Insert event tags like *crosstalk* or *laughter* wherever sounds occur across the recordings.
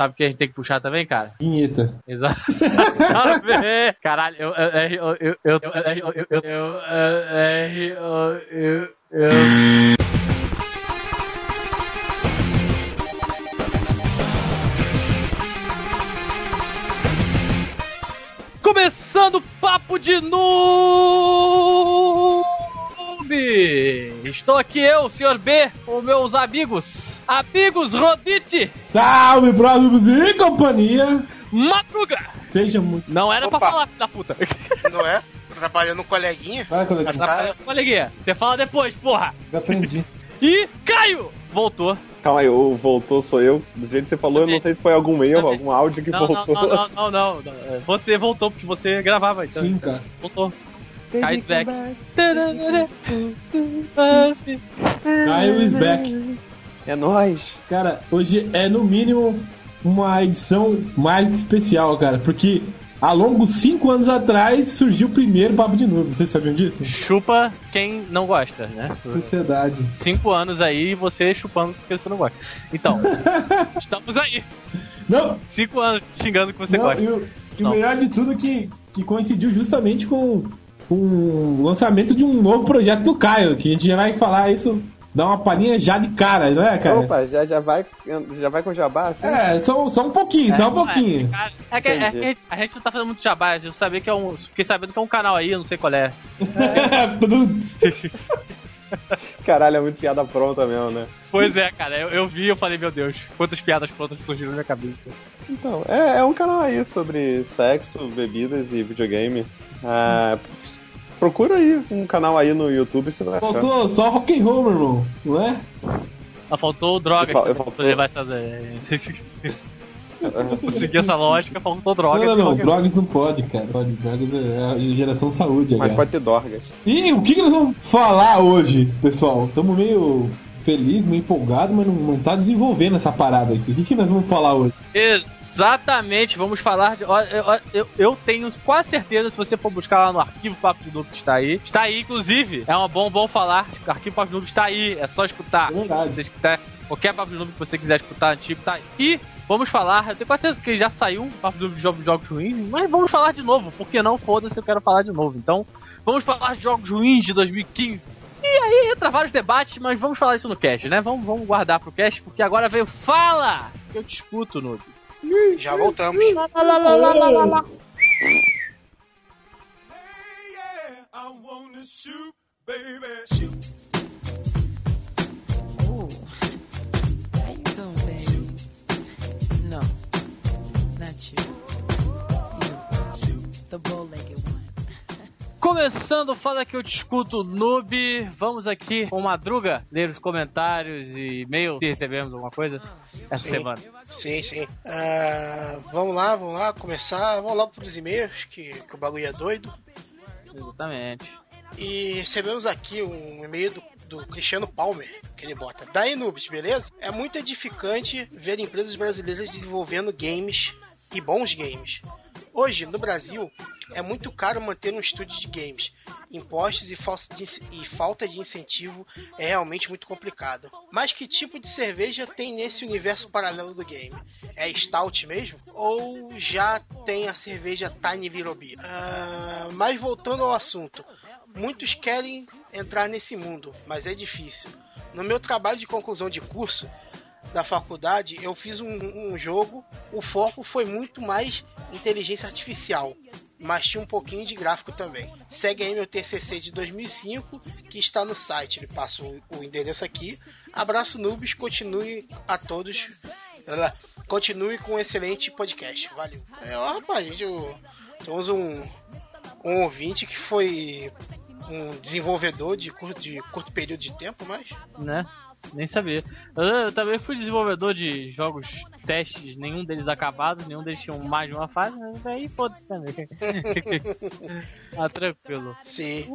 Sabe o que a gente tem que puxar também, cara? Vinheta. Exato. Caralho, eu. Eu. Eu. Eu. Eu. Eu. Eu. eu, eu, Começando o papo de noob! Estou aqui eu, senhor B, com meus amigos Amigos Rodite! Salve, próximos e companhia! Madruga! Seja muito. Não era Opa. pra falar, filho da puta. *laughs* Não é? Tô trabalhando com coleguinha. Vai, colega, Vai ficar- Coleguinha, você fala depois, porra! já aprendi. E Caio! Voltou. Calma aí, o voltou sou eu. Do jeito que você falou, eu não sei se foi algum erro, Também. algum áudio que Não, voltou. não, não, não, não, não. Você voltou porque você gravava, então. Sim, cara. Voltou. Kai's back. Caio is back. É nóis. Cara, hoje é no mínimo uma edição mais que especial, cara, porque há longos cinco anos atrás surgiu o primeiro Papo de Noob. Vocês sabiam disso? Chupa quem não gosta, né? Sociedade. Cinco anos aí e você chupando porque você não gosta. Então, *laughs* estamos aí. Não, Cinco anos xingando que você não gosta. e o, e o Não. melhor de tudo é que, que coincidiu justamente com, com o lançamento de um novo projeto do Caio, que a gente já vai falar isso, dar uma palhinha já de cara, não é, cara? Opa, já, já, vai, já vai com jabá assim? É, só, só um pouquinho, só um pouquinho. Cara, É que, é que a, gente, a gente não tá fazendo muito jabá, eu sabia que é um. Fiquei sabendo que é um canal aí, eu não sei qual é. *laughs* Caralho, é muito piada pronta mesmo, né? Pois é, cara, eu, eu vi e eu falei, meu Deus, quantas piadas prontas surgiram na minha cabeça. Então, é, é um canal aí sobre sexo, bebidas e videogame. Ah, procura aí um canal aí no YouTube, você vai achar. Faltou só rock and roll, meu irmão, não é? Só faltou droga Eu fal- pra eu faltou- levar essa. *laughs* Seguir essa lógica, faltou droga. não, não, não, drogas não pode, cara. Pode, drogas é a geração saúde Mas agora. pode ter dorgas. E o que, que nós vamos falar hoje, pessoal? Estamos meio felizes, meio empolgados, mas não, não tá desenvolvendo essa parada aqui. O que, que nós vamos falar hoje? Exatamente, vamos falar de. Eu, eu, eu tenho quase certeza, se você for buscar lá no arquivo Papo de Noob que está aí. Está aí, inclusive. É um bom, bom falar. O arquivo Papo de Noob está aí, é só escutar. É verdade. Se vocês quiser, qualquer Papo de Noob que você quiser escutar antigo, tá aí. E vamos falar, eu tenho quase certeza que já saiu um Papo de Noob de jogos, jogos ruins, mas vamos falar de novo, por que não? Foda-se, eu quero falar de novo. Então, vamos falar de jogos ruins de 2015. E aí entra vários debates, mas vamos falar isso no cast, né? Vamos, vamos guardar pro cast, porque agora veio Fala! que Eu te escuto, Noob. Já voltamos. The bow-legged Começando, fala que eu te escuto, noob. Vamos aqui com Madruga ler os comentários e e-mails se recebemos alguma coisa essa Sim. semana. Sim, sim. Ah, vamos lá, vamos lá, começar. Vamos logo pros e-mails, que, que o bagulho é doido. Exatamente. E recebemos aqui um e-mail do, do Cristiano Palmer, que ele bota. Daí, noobs, beleza? É muito edificante ver empresas brasileiras desenvolvendo games e bons games. Hoje, no Brasil, é muito caro manter um estúdio de games. Impostos e falta de, e falta de incentivo é realmente muito complicado. Mas que tipo de cerveja tem nesse universo paralelo do game? É Stout mesmo? Ou já tem a cerveja Tiny Little Beer? Ah, mas voltando ao assunto, muitos querem entrar nesse mundo, mas é difícil. No meu trabalho de conclusão de curso da faculdade, eu fiz um, um jogo, o foco foi muito mais inteligência artificial, mas tinha um pouquinho de gráfico também. Segue aí meu TCC de 2005, que está no site, ele passa o, o endereço aqui. Abraço noobs, continue a todos. Continue com um excelente podcast. Valeu. É, ó, rapaz, gente, eu, temos um, um ouvinte que foi um desenvolvedor de curto, de curto período de tempo, mas Né? Nem sabia. Eu, eu também fui desenvolvedor de jogos testes, nenhum deles acabados, nenhum deles tinha mais de uma fase, mas daí foda-se também. *laughs* ah, tranquilo. sim.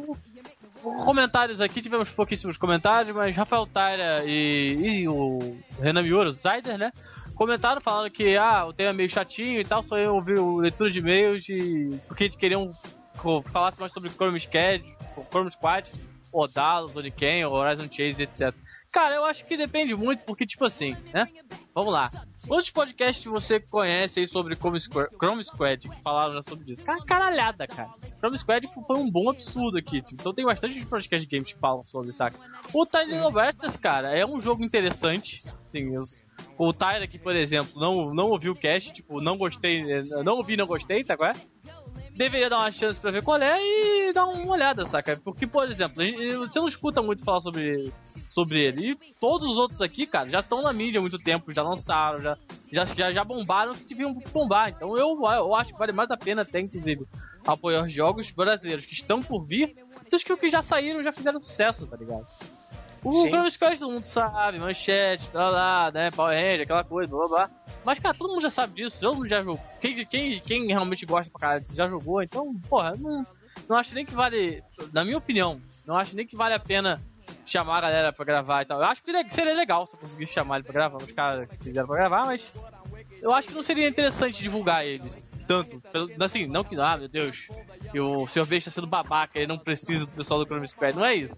Comentários aqui, tivemos pouquíssimos comentários, mas Rafael Taira e, e o Renan Miura, o Zyder, né? Comentaram falando que ah, o tema é meio chatinho e tal, só eu ouvi o leitura de e-mails e porque eles queriam co- falasse mais sobre Chrome Squad, Chrome Squad, Odalos, Oniken, Horizon Chase, etc. Cara, eu acho que depende muito, porque, tipo assim, né? Vamos lá. Quantos podcasts você conhece aí sobre Chrome Squad, Chrome Squad que falaram sobre isso? Cara, caralhada, cara. Chrome Squad foi um bom absurdo aqui, tipo, então tem bastante podcasts de games que falam sobre, saca? O Tiny Versus, cara, é um jogo interessante, assim, eu, o Tyler aqui, por exemplo, não, não ouviu o cast, tipo, não gostei, eh, não ouvi, não gostei, tá qual é? Deveria dar uma chance pra ver qual é e dar uma olhada, saca? Porque, por exemplo, você não escuta muito falar sobre, sobre ele. E todos os outros aqui, cara, já estão na mídia há muito tempo, já lançaram, já, já, já, já bombaram que deviam bombar. Então eu, eu acho que vale mais a pena até, inclusive, apoiar os jogos brasileiros que estão por vir do que os que já saíram já fizeram sucesso, tá ligado? O. Chrome Squad todo mundo sabe, manchete, blá blá, né, Power Ranger, aquela coisa, blá blá. Mas, cara, todo mundo já sabe disso, todo mundo já jogou. Quem, quem, quem realmente gosta pra caralho já jogou, então, porra, não, não acho nem que vale, na minha opinião, não acho nem que vale a pena chamar a galera pra gravar e tal. Eu acho que seria legal se eu conseguisse chamar ele pra gravar, os caras que quiseram pra gravar, mas eu acho que não seria interessante divulgar eles tanto. Pelo- Assim, não que, ah, meu Deus, que o Sr. V está sendo babaca, ele não precisa do pessoal do Chrome Squad. Não é isso.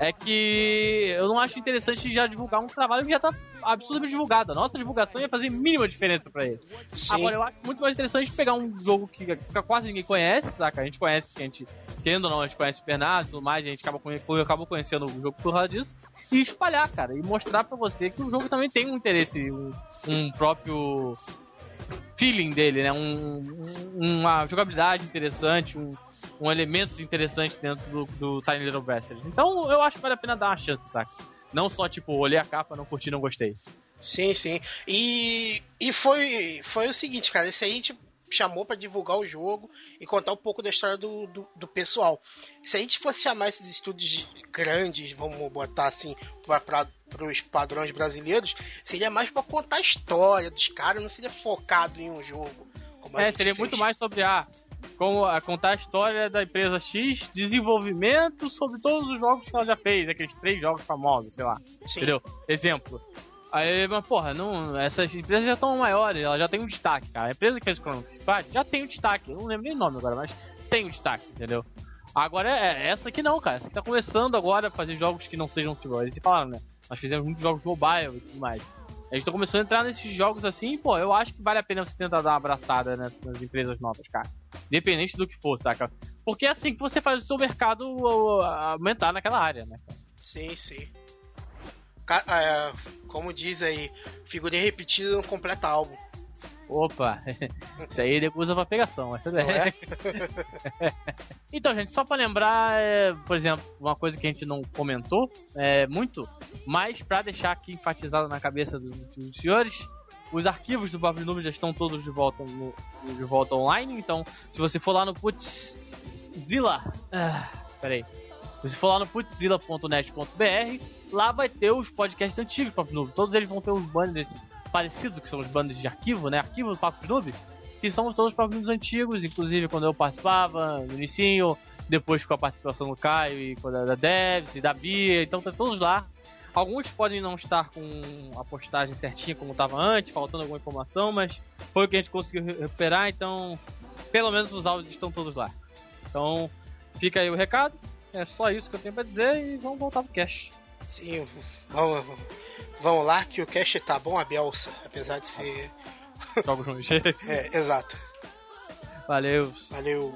É que eu não acho interessante já divulgar um trabalho que já tá absurdamente divulgado. A nossa divulgação ia fazer mínima diferença pra ele. Sim. Agora, eu acho muito mais interessante pegar um jogo que, que quase ninguém conhece, saca? A gente conhece porque a gente, querendo ou não, a gente conhece o Bernardo e tudo mais, a gente acaba, acabou conhecendo o jogo por causa disso. E espalhar, cara, e mostrar pra você que o jogo também tem um interesse, um, um próprio feeling dele, né? Um, um- uma jogabilidade interessante, um, um elementos interessantes dentro do, do Tiny Little Bastards. Então eu acho que vale a pena dar uma chance, saca? Não só, tipo, olhei a capa, não curti, não gostei. Sim, sim. E, e foi, foi o seguinte, cara, esse aí gente chamou pra divulgar o jogo e contar um pouco da história do, do, do pessoal. Se a gente fosse chamar esses estúdios grandes, vamos botar assim, para os padrões brasileiros, seria mais pra contar a história dos caras, não seria focado em um jogo. É, seria fez. muito mais sobre a. Como a contar a história da empresa X, desenvolvimento sobre todos os jogos que ela já fez, aqueles três jogos famosos, sei lá. Sim. Entendeu? Exemplo. Aí, mas porra, não, essas empresas já estão maiores, elas já têm um destaque, cara. A empresa que fez o Chrono já tem um destaque. Eu não lembro nem o nome agora, mas tem um destaque, entendeu? Agora é, é essa aqui não, cara. Essa que tá começando agora a fazer jogos que não sejam futebol. Eles falaram, né? Nós fizemos muitos jogos mobile e tudo mais. Gente tá começando a entrar nesses jogos assim, pô, eu acho que vale a pena você tentar dar uma abraçada nessas, nas empresas novas, cara. Independente do que for, saca? Porque é assim que você faz o seu mercado aumentar naquela área, né? Sim, sim. É, como diz aí, figurinha repetida não completa álbum. Opa, *laughs* isso aí ele usa pra pegação, mas é? *laughs* Então, gente, só pra lembrar, é, por exemplo, uma coisa que a gente não comentou é, muito, mas pra deixar aqui enfatizado na cabeça dos, dos senhores, os arquivos do de Nuvem já estão todos de volta, no- de volta online, então se você for lá no Putzilla, ah, peraí, se você for lá no putzilla.net.br, lá vai ter os podcasts antigos do Papo Nuvem, todos eles vão ter os banners parecidos, que são os banners de arquivo, né, arquivo do Papo Nuvem, que são todos os Papo antigos, inclusive quando eu participava, no inicinho, depois com a participação do Caio e da Devs e da Bia, então tá todos lá. Alguns podem não estar com a postagem certinha como estava antes, faltando alguma informação, mas foi o que a gente conseguiu re- recuperar, então pelo menos os áudios estão todos lá. Então fica aí o recado, é só isso que eu tenho pra dizer e vamos voltar pro cash. Sim, vamos, vamos lá que o cast tá bom a Belsa, apesar de ser. Jogos *laughs* ruins. É, exato. Valeu. Valeu.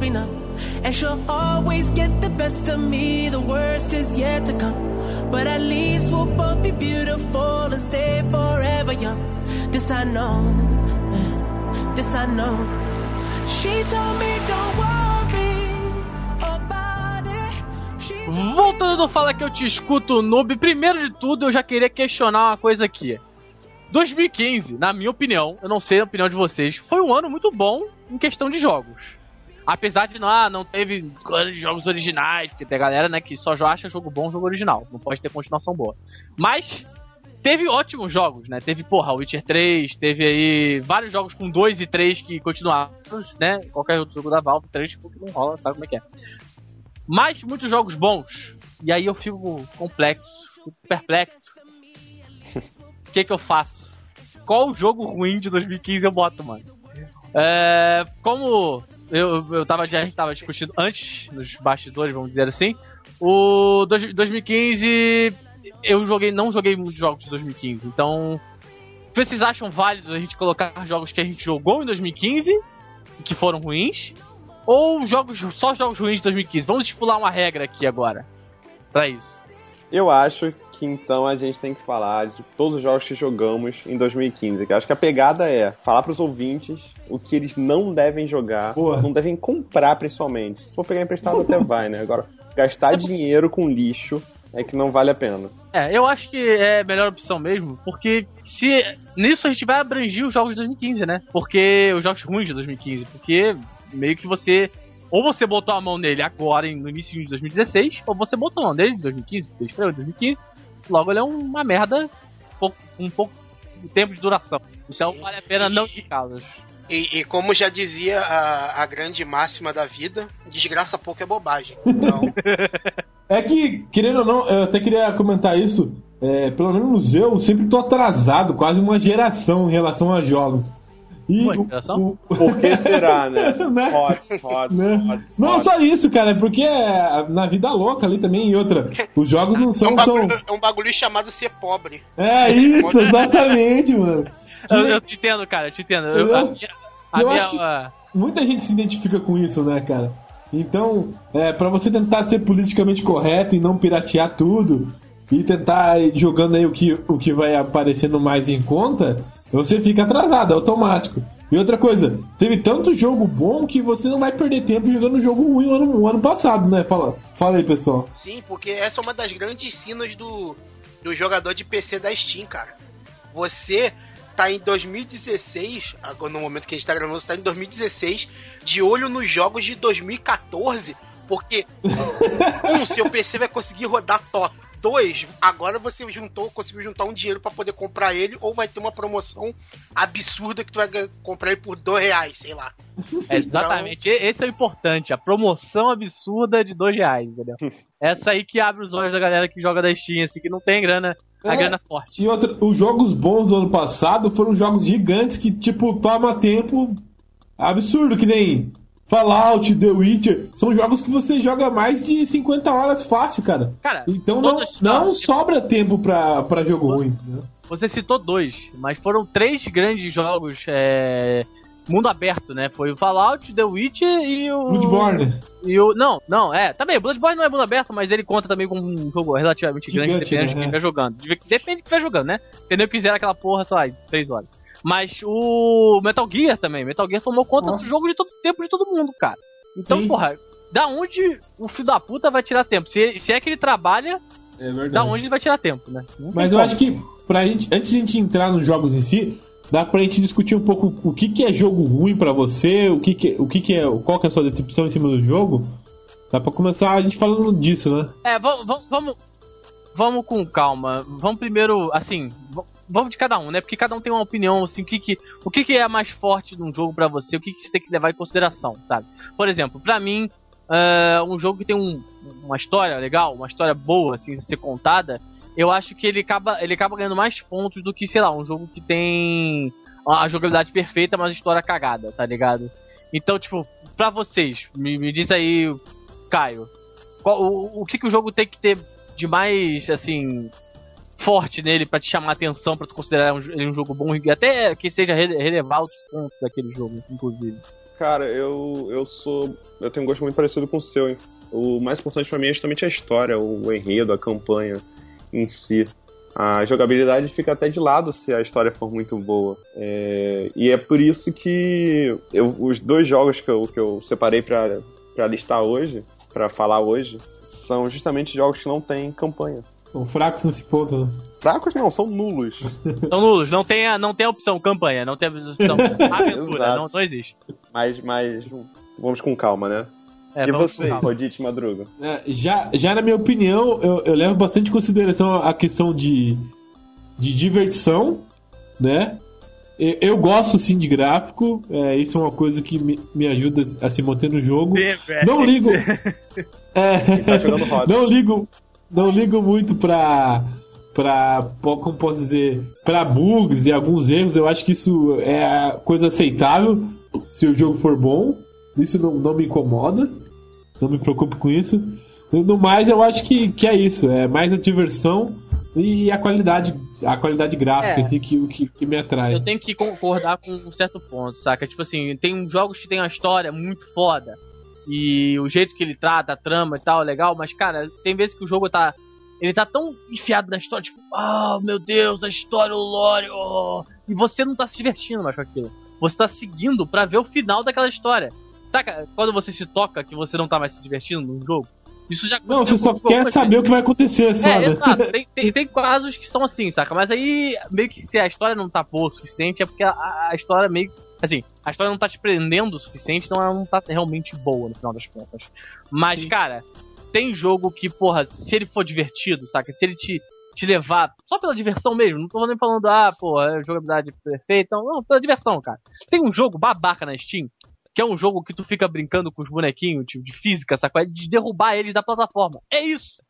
Numb. And she'll always get the best of me, the worst is yet to come. But at least we'll both be beautiful and stay forever young. This I know, this I know. She told me don't worry about it. Voltando do Fala que eu te escuto, noob, primeiro de tudo eu já queria questionar uma coisa aqui. 2015, na minha opinião, eu não sei a opinião de vocês, foi um ano muito bom em questão de jogos. Apesar de não, ah, não teve jogos originais, porque tem galera né, que só acha jogo bom jogo original, não pode ter continuação boa. Mas teve ótimos jogos, né? Teve, porra, Witcher 3, teve aí vários jogos com 2 e 3 que continuaram, né? Qualquer outro jogo da Valve, 3 porque não rola, sabe como é que é. Mas muitos jogos bons. E aí eu fico complexo, fico perplexo. O que que eu faço? Qual jogo ruim de 2015 eu boto, mano? É, como eu, eu tava, gente tava discutindo antes, nos bastidores, vamos dizer assim, o dois- 2015 eu joguei, não joguei muitos jogos de 2015, então vocês acham válido a gente colocar jogos que a gente jogou em 2015 e que foram ruins? Ou jogos só jogos ruins de 2015? Vamos estipular uma regra aqui agora. Pra isso. Eu acho que então a gente tem que falar de todos os jogos que jogamos em 2015. Que eu acho que a pegada é falar pros ouvintes o que eles não devem jogar, Boa. não devem comprar principalmente. Se for pegar emprestado até *laughs* vai, né? Agora, gastar dinheiro com lixo é que não vale a pena. É, eu acho que é a melhor opção mesmo, porque se nisso a gente vai abranger os jogos de 2015, né? Porque os jogos ruins de 2015, porque meio que você ou você botou a mão nele agora no início de 2016, ou você botou a mão nele em 2015, porque ele estreou em 2015. Logo ele é uma merda com um pouco de tempo de duração. Então Sim. vale a pena não indicá-los. E, e como já dizia a, a grande máxima da vida, desgraça pouco é bobagem. Então, *laughs* É que, querendo ou não, eu até queria comentar isso. é, pelo menos eu sempre tô atrasado, quase uma geração em relação a jogos. E o- o- *laughs* Por que será, né? *laughs* Né? Hot, hot, né? hot, Não hot. só isso, cara, é porque é na vida louca ali também e outra. Os jogos não é, são um tão. bagulho, é um bagulho chamado ser pobre. É isso, *laughs* exatamente, mano. Eu, eu te entendo, cara, eu te entendo. Eu, a Eu- minha, a eu minha- acho que- Muita gente se identifica com isso, né, cara? Então, é, para você tentar ser politicamente correto e não piratear tudo e tentar ir jogando aí o que, o que vai aparecendo mais em conta, você fica atrasado, é automático. E outra coisa, teve tanto jogo bom que você não vai perder tempo jogando jogo ruim o ano, o ano passado, né? Fala, fala aí, pessoal. Sim, porque essa é uma das grandes sinas do, do jogador de PC da Steam, cara. Você tá em 2016, agora no momento que a gente tá gravando, você tá em 2016, de olho nos jogos de 2014, porque um, seu PC vai conseguir rodar top. Dois, agora você juntou, conseguiu juntar um dinheiro pra poder comprar ele, ou vai ter uma promoção absurda que tu vai comprar ele por dois reais, sei lá. É, Exatamente, E- esse é o importante, a promoção absurda de dois reais, entendeu? *laughs* Essa aí que abre os olhos da galera que joga da Steam, assim, que não tem grana, a É. grana forte. E outra, os jogos bons do ano passado foram jogos gigantes que, tipo, toma tempo absurdo, que nem Fallout, The Witcher. São jogos que você joga mais de 50 horas fácil, cara. Cara, Então não, não sobra tempo pra, pra jogo ruim. Né? Você citou dois, mas foram três grandes jogos é, mundo aberto, né? Foi o Fallout, The Witcher e o. Bloodborne. E o. Não, não, é. Também, Bloodborne não é mundo aberto, mas ele conta também com um jogo relativamente grande, Gigante, dependendo né? de quem vai jogando. Depende de quem vai jogando, né? Entendeu? Quiser aquela porra, sei lá, em três horas. Mas o Metal Gear também. Metal Gear tomou conta Nossa. do jogo de todo tempo de todo mundo, cara. Então, Sim. porra, da onde o filho da puta vai tirar tempo? Se, se é que ele trabalha, É verdade. da onde ele vai tirar tempo, né? Não Mas eu como. acho que, pra gente, antes de a gente entrar nos jogos em si, dá pra gente discutir um pouco o que, que é jogo ruim pra você, o que, que, o que, que é. qual que é a sua decepção em cima do jogo. Dá pra começar a gente falando disso, né? É, vamos, vamos, vamos, com calma. Vamos primeiro, assim, vamos de cada um, né? Porque cada um tem uma opinião, assim, o que, que, o que, que é mais forte num jogo pra você, o que, que você tem que levar em consideração, sabe? Por exemplo, pra mim, é, um jogo que tem um- uma história legal, uma história boa, assim, a ser contada, eu acho que ele acaba, ele acaba ganhando mais pontos do que, sei lá, um jogo que tem a jogabilidade perfeita, mas a história cagada, tá ligado? Então, tipo, pra vocês, me, me diz aí, Caio, qual- o, o que, que o jogo tem que ter de mais, assim, forte nele pra te chamar a atenção, pra tu considerar um, ele um jogo bom e até que seja rele- relevar os pontos daquele jogo, inclusive. Cara, eu, eu sou. Eu tenho um gosto muito parecido com o seu, hein? O mais importante pra mim é justamente a história, o enredo, a campanha. em si. A jogabilidade fica até de lado se a história for muito boa. É, e é por isso que eu- os dois jogos que eu, que eu separei pra listar hoje, pra falar hoje, são justamente jogos que não têm campanha. São fracos nesse ponto, né? Fracos não, são nulos. *laughs* Então, nulos, não tem, a, não tem a opção campanha, não tem a opção *laughs* aventura, Exato. não, não existe. mas, mas vamos com calma, né? É, e você. Rodite Madruga? É, já, já na minha opinião, eu, eu levo bastante em consideração a questão de, de diversão, né? Eu, eu gosto sim de gráfico, é, isso é uma coisa que me, me ajuda a se manter no jogo. Não ligo. *laughs* É, Tá jogando Hot. não ligo, não ligo muito pra para como posso dizer, para bugs e alguns erros. Eu acho que isso é coisa aceitável se o jogo for bom. Isso não, não me incomoda. Não me preocupo com isso. No mais, eu acho que, que é isso. É mais a diversão e a qualidade, a qualidade gráfica É. assim, que, que, que me atrai. Eu tenho que concordar com um certo ponto, saca? Tipo assim, tem jogos que tem uma história muito foda. E o jeito que ele trata, a trama e tal, é legal, mas, cara, tem vezes que o jogo tá. Ele tá tão enfiado na história, tipo, ah, meu Deus, a história, o lore, oh", e você não tá se divertindo mais com aquilo. Você tá seguindo pra ver o final daquela história. Saca? Quando você se toca que você não tá mais se divertindo num jogo, isso já Não, você só quer algumas saber o que vai acontecer, é, né? exato. *laughs* Tem, tem, tem casos que são assim, saca? Mas aí, meio que se a história não tá boa o suficiente, é porque a, a história meio. Assim, a história não tá te prendendo o suficiente, então ela não tá realmente boa no final das contas. Mas, Sim. cara, tem jogo que, porra, se ele for divertido, saca? Se ele te, te levar só pela diversão mesmo, não tô nem falando, ah, porra, é jogabilidade perfeita, não, não, pela diversão, cara. Tem um jogo babaca na Steam, que é um jogo que tu fica brincando com os bonequinhos, tipo, de física, saca? De derrubar eles da plataforma. É isso!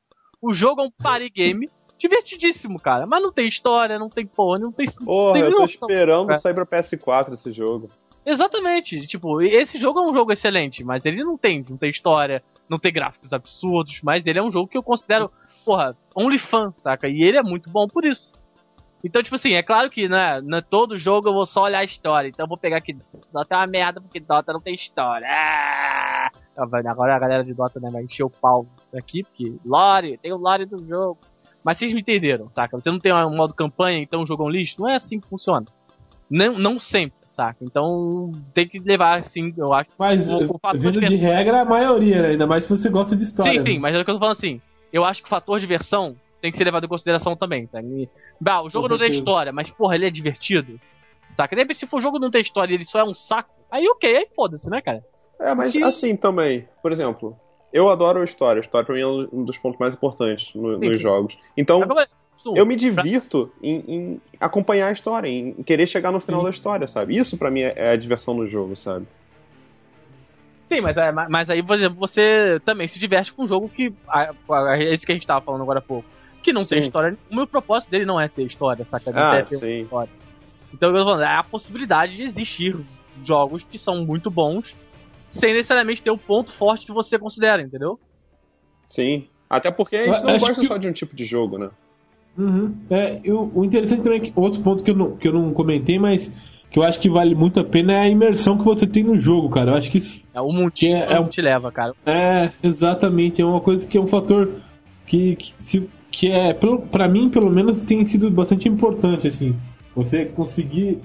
O jogo é um party game divertidíssimo, cara. Mas não tem história, não tem porra, não tem. não Porra, tem eu tô noção. esperando É. sair pra PS4 esse jogo. Exatamente. Tipo, esse jogo é um jogo excelente, mas ele não tem, não tem história, não tem gráficos absurdos, mas ele é um jogo que eu considero, porra, only fan, saca? E ele é muito bom por isso. Então, tipo assim, é claro que, né, não é todo jogo eu vou só olhar a história. Então eu vou pegar aqui, Dota é uma merda porque Dota não tem história. Ah! Agora a galera de Dota né, vai encher o pau aqui, porque lore, tem o lore do jogo. Mas vocês me entenderam, saca? Você não tem um modo campanha, então o jogo é um lixo? Não é assim que funciona. Não, não sempre, saca? Então tem que levar, assim, eu acho. Mas, o- o fator vindo de diversão- regra, a maioria, né? Ainda mais se você gosta de história. Sim, sim, né? mas é o que eu tô falando assim. Eu acho que o fator diversão tem que ser levado em consideração também, tá? E, bah, o jogo Com não tem história, mas porra, ele é divertido. Saca? De repente, se for jogo não tem história e ele só é um saco, aí ok, aí foda-se, né, cara? É, mas Que- assim também, por exemplo, eu adoro a história. A história pra mim é um dos pontos mais importantes no- Sim, nos sim. jogos. Então, eu me divirto em, em acompanhar a história, em querer chegar no final Sim. da história, sabe? Isso pra mim é é a diversão no jogo, sabe? Sim, mas, é, mas aí, por exemplo, você também se diverte com um jogo que. Esse que a gente tava falando agora há pouco. Que não tem Sim. história. O meu propósito dele não é ter história, saca? Não Ah, é ter sim. história. Então eu tô falando, é a possibilidade de existir jogos que são muito bons sem necessariamente ter o ponto forte que você considera, entendeu? Sim. Até porque a gente não acho gosta que- só de um tipo de jogo, né? Uhum. É, eu- o interessante também é que outro ponto que eu, não, que eu não comentei, mas que eu acho que vale muito a pena é a imersão que você tem no jogo, cara. Eu acho que isso É o É, que é um- te leva, cara. é exatamente, é uma coisa que é um fator que, que, se- que é, pra mim, pelo menos, tem sido bastante importante, assim. Você conseguir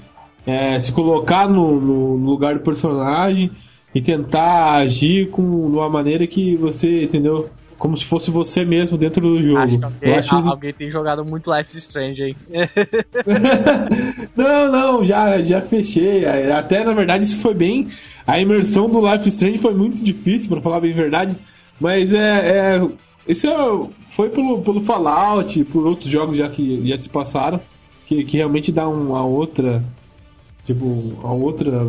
é, se colocar no, no lugar do personagem e tentar agir com, de uma maneira que você, entendeu? Como se fosse você mesmo dentro do jogo. Acho que alguém, eu acho isso alguém tem jogado muito Life is Strange aí. *laughs* não, não, já, já fechei. Até na verdade isso foi bem. A imersão do Life is Strange foi muito difícil, pra falar bem a verdade. Mas é. é isso é, foi pelo, pelo Fallout, por outros jogos já que já se passaram, que, que realmente dá uma outra. Tipo, uma outra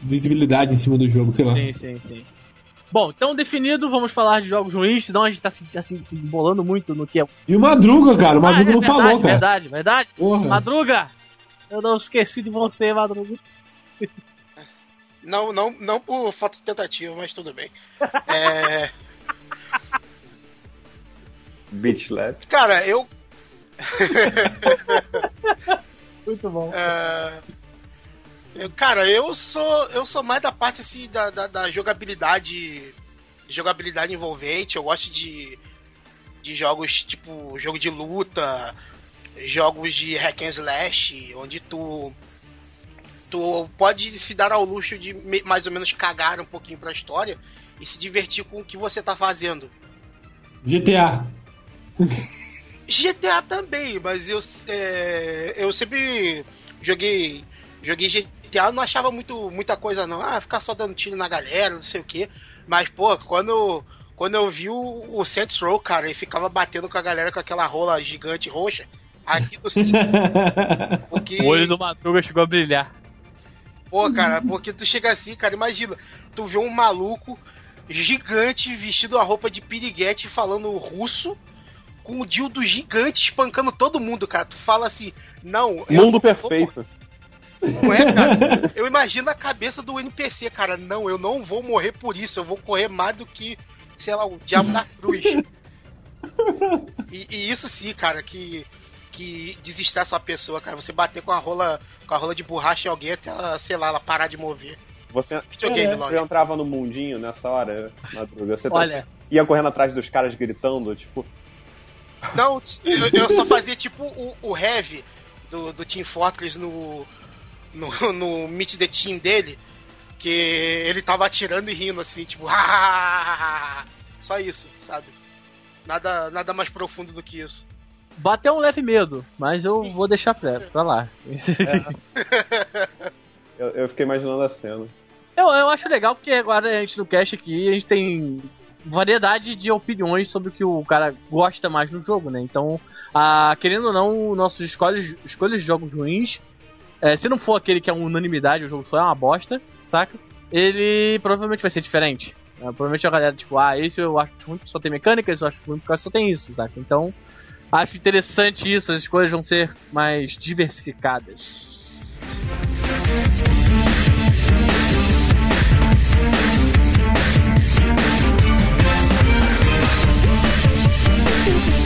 visibilidade em cima do jogo, sei lá. Sim, sim, sim. Bom, então definido, vamos falar de jogos ruins, senão a gente tá se, assim, se embolando muito no que é. E o Madruga, cara, o Ah, Madruga é não verdade, falou, cara. Verdade, verdade. Porra. Madruga! Eu não esqueci de você, Madruga. Não, não, não por falta de tentativa, mas tudo bem. *laughs* É, Beach Lab. cara, eu. *laughs* Muito bom. é, eu- cara, eu sou. Eu sou mais da parte assim da, da, da jogabilidade. Jogabilidade envolvente. Eu gosto de. de jogos tipo jogo de luta, jogos de hack and slash, onde tu tu pode se dar ao luxo de mais ou menos cagar um pouquinho pra história e se divertir com o que você tá fazendo. GTA. GTA também, mas eu, é, eu sempre joguei joguei GTA, não achava muito, muita coisa não. Ah, ficar só dando tiro na galera, não sei o que. Mas, pô, quando, quando eu vi o, o Saints Row, cara, ele ficava batendo com a galera com aquela rola gigante roxa, aqui do cinto. *laughs* Porque, O olho do Madruga chegou a brilhar. pô, cara, porque tu chega assim, cara, imagina, tu vê um maluco gigante vestido a roupa de piriguete falando russo com o dildo gigante espancando todo mundo, cara. Tu fala assim, não. eu Mundo perfeito. Não é, cara? Eu imagino a cabeça do NPC, cara. Não, eu não vou morrer por isso. Eu vou correr mais do que, sei lá, o Diabo da Cruz. *laughs* E, e isso sim, cara, que, que desestressa a pessoa, cara. Você bater com a rola, com a rola de borracha em alguém até ela, sei lá, ela parar de mover. Você, Videogame, É. você entrava no mundinho nessa hora, Madruga. Você tá- Olha. ia correndo atrás dos caras gritando, tipo, Não, eu, eu só fazia tipo o, o Heavy do, do Team Fortress no, no, *laughs* no Meet the Team dele, que ele tava atirando e rindo assim, tipo, só isso, sabe? Nada, nada mais profundo do que isso. Bateu um leve medo, mas eu vou deixar pra, pra lá. eu, eu fiquei imaginando a cena. Eu, eu acho legal porque agora a gente no cast aqui, a gente tem variedade de opiniões sobre o que o cara gosta mais no jogo, né? Então, ah, querendo ou não, nossos escolhas, escolhas de jogos ruins, é, se não for aquele que é unanimidade, o jogo só é uma bosta, saca? Ele provavelmente vai ser diferente. Ah, provavelmente a galera, tipo, ah, esse eu acho ruim porque só tem mecânica, esse eu acho ruim porque só tem isso, saca? Então, acho interessante isso, as escolhas vão ser mais diversificadas. Bom,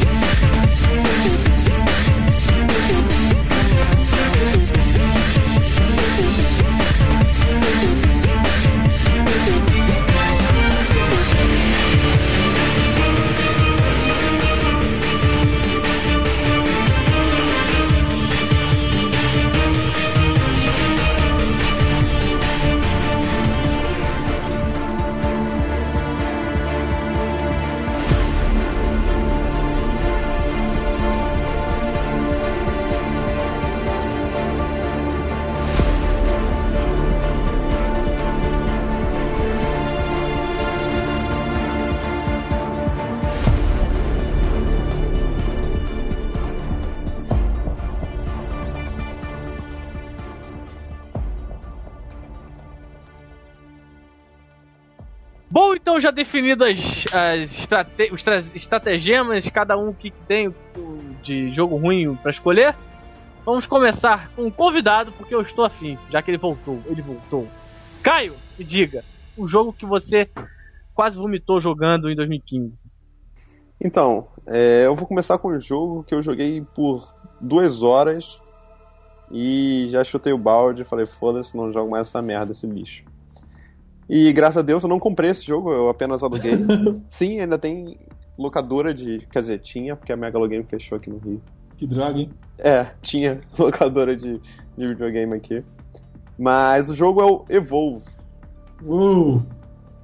definidas as estrate os tra- estratagemas, cada um que tem de jogo ruim pra escolher, vamos começar com o convidado, porque eu estou afim, já que ele voltou. Ele voltou. Caio, me diga, o jogo que você quase vomitou jogando em 2015. Então, é, eu vou começar com um jogo que eu joguei por duas horas e já chutei o balde e falei, foda-se, não jogo mais essa merda, esse bicho. E graças a Deus eu não comprei esse jogo, eu apenas aluguei. *laughs* Sim, ainda tem locadora de. Quer dizer, tinha, porque a Megalogame fechou aqui no Rio. Que droga, hein? É, tinha *laughs* locadora de, de videogame aqui. Mas o jogo é o Evolve. Uh,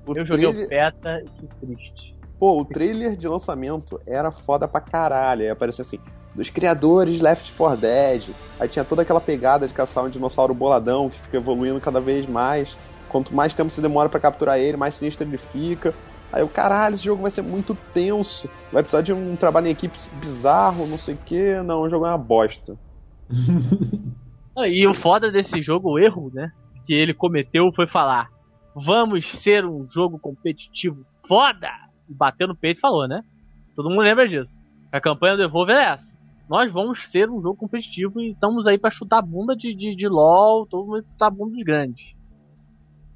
O Eu joguei trailer- o beta e que triste. Pô, o trailer de lançamento era foda pra caralho. Aí aparecia assim, dos criadores Left 4 Dead. Aí tinha toda aquela pegada de caçar um dinossauro boladão que fica evoluindo cada vez mais. Quanto mais tempo você demora pra capturar ele, mais sinistro ele fica. Aí eu, caralho, esse jogo vai ser muito tenso. Vai precisar de um trabalho em equipe bizarro, não sei o que. Não, o jogo é uma bosta. *laughs* Ah, E o foda desse jogo, o erro, né? Que ele cometeu foi falar: Vamos ser um jogo competitivo foda! E bateu no peito e falou, né? Todo mundo lembra disso. A campanha do Evolver é essa. Nós vamos ser um jogo competitivo e estamos aí pra chutar a bunda de, de, de LOL, todo mundo chutar a bunda dos grandes.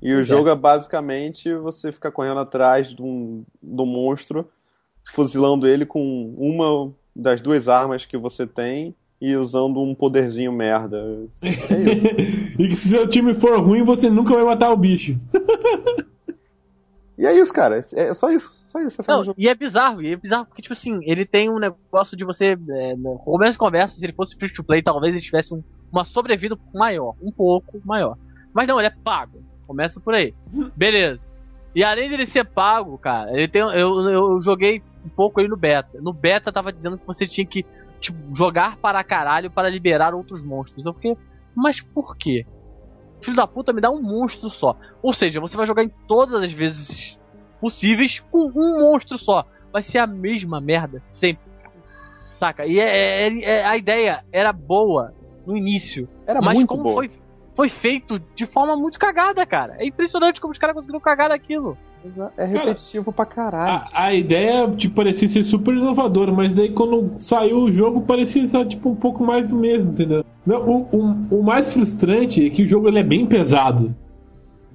E o é. jogo é basicamente você ficar correndo atrás de um, do monstro, fuzilando ele com uma das duas armas que você tem e usando um poderzinho merda. É isso. *laughs* e que se seu time for ruim, você nunca vai matar o bicho. E é isso, cara. É só isso. Só isso. Um Não, e é bizarro, e é bizarro porque, tipo assim, ele tem um negócio de você. É, no começo de conversa, se ele fosse free to play, talvez ele tivesse um- uma sobrevida maior, um pouco maior. Mas não, ele é pago. Começa por aí. Beleza. E além dele ser pago, cara, ele tem. Eu, eu joguei um pouco aí no beta. No beta tava dizendo que você tinha que tipo, jogar para caralho para liberar outros monstros. Eu fiquei, mas por quê? Filho da puta, me dá um monstro só. Ou seja, você vai jogar em todas as vezes possíveis com um monstro só. Vai ser a mesma merda sempre. Saca? E é, é- é- a ideia era boa no início. Era mas muito como boa. foi, foi feito de forma muito cagada, cara. É impressionante como os caras conseguiram cagar daquilo. É repetitivo pra caralho. A, a ideia tipo, parecia ser super inovadora, mas daí quando saiu o jogo parecia só tipo, um pouco mais do mesmo, entendeu? Não, o, o, o mais frustrante é que o jogo ele é bem pesado.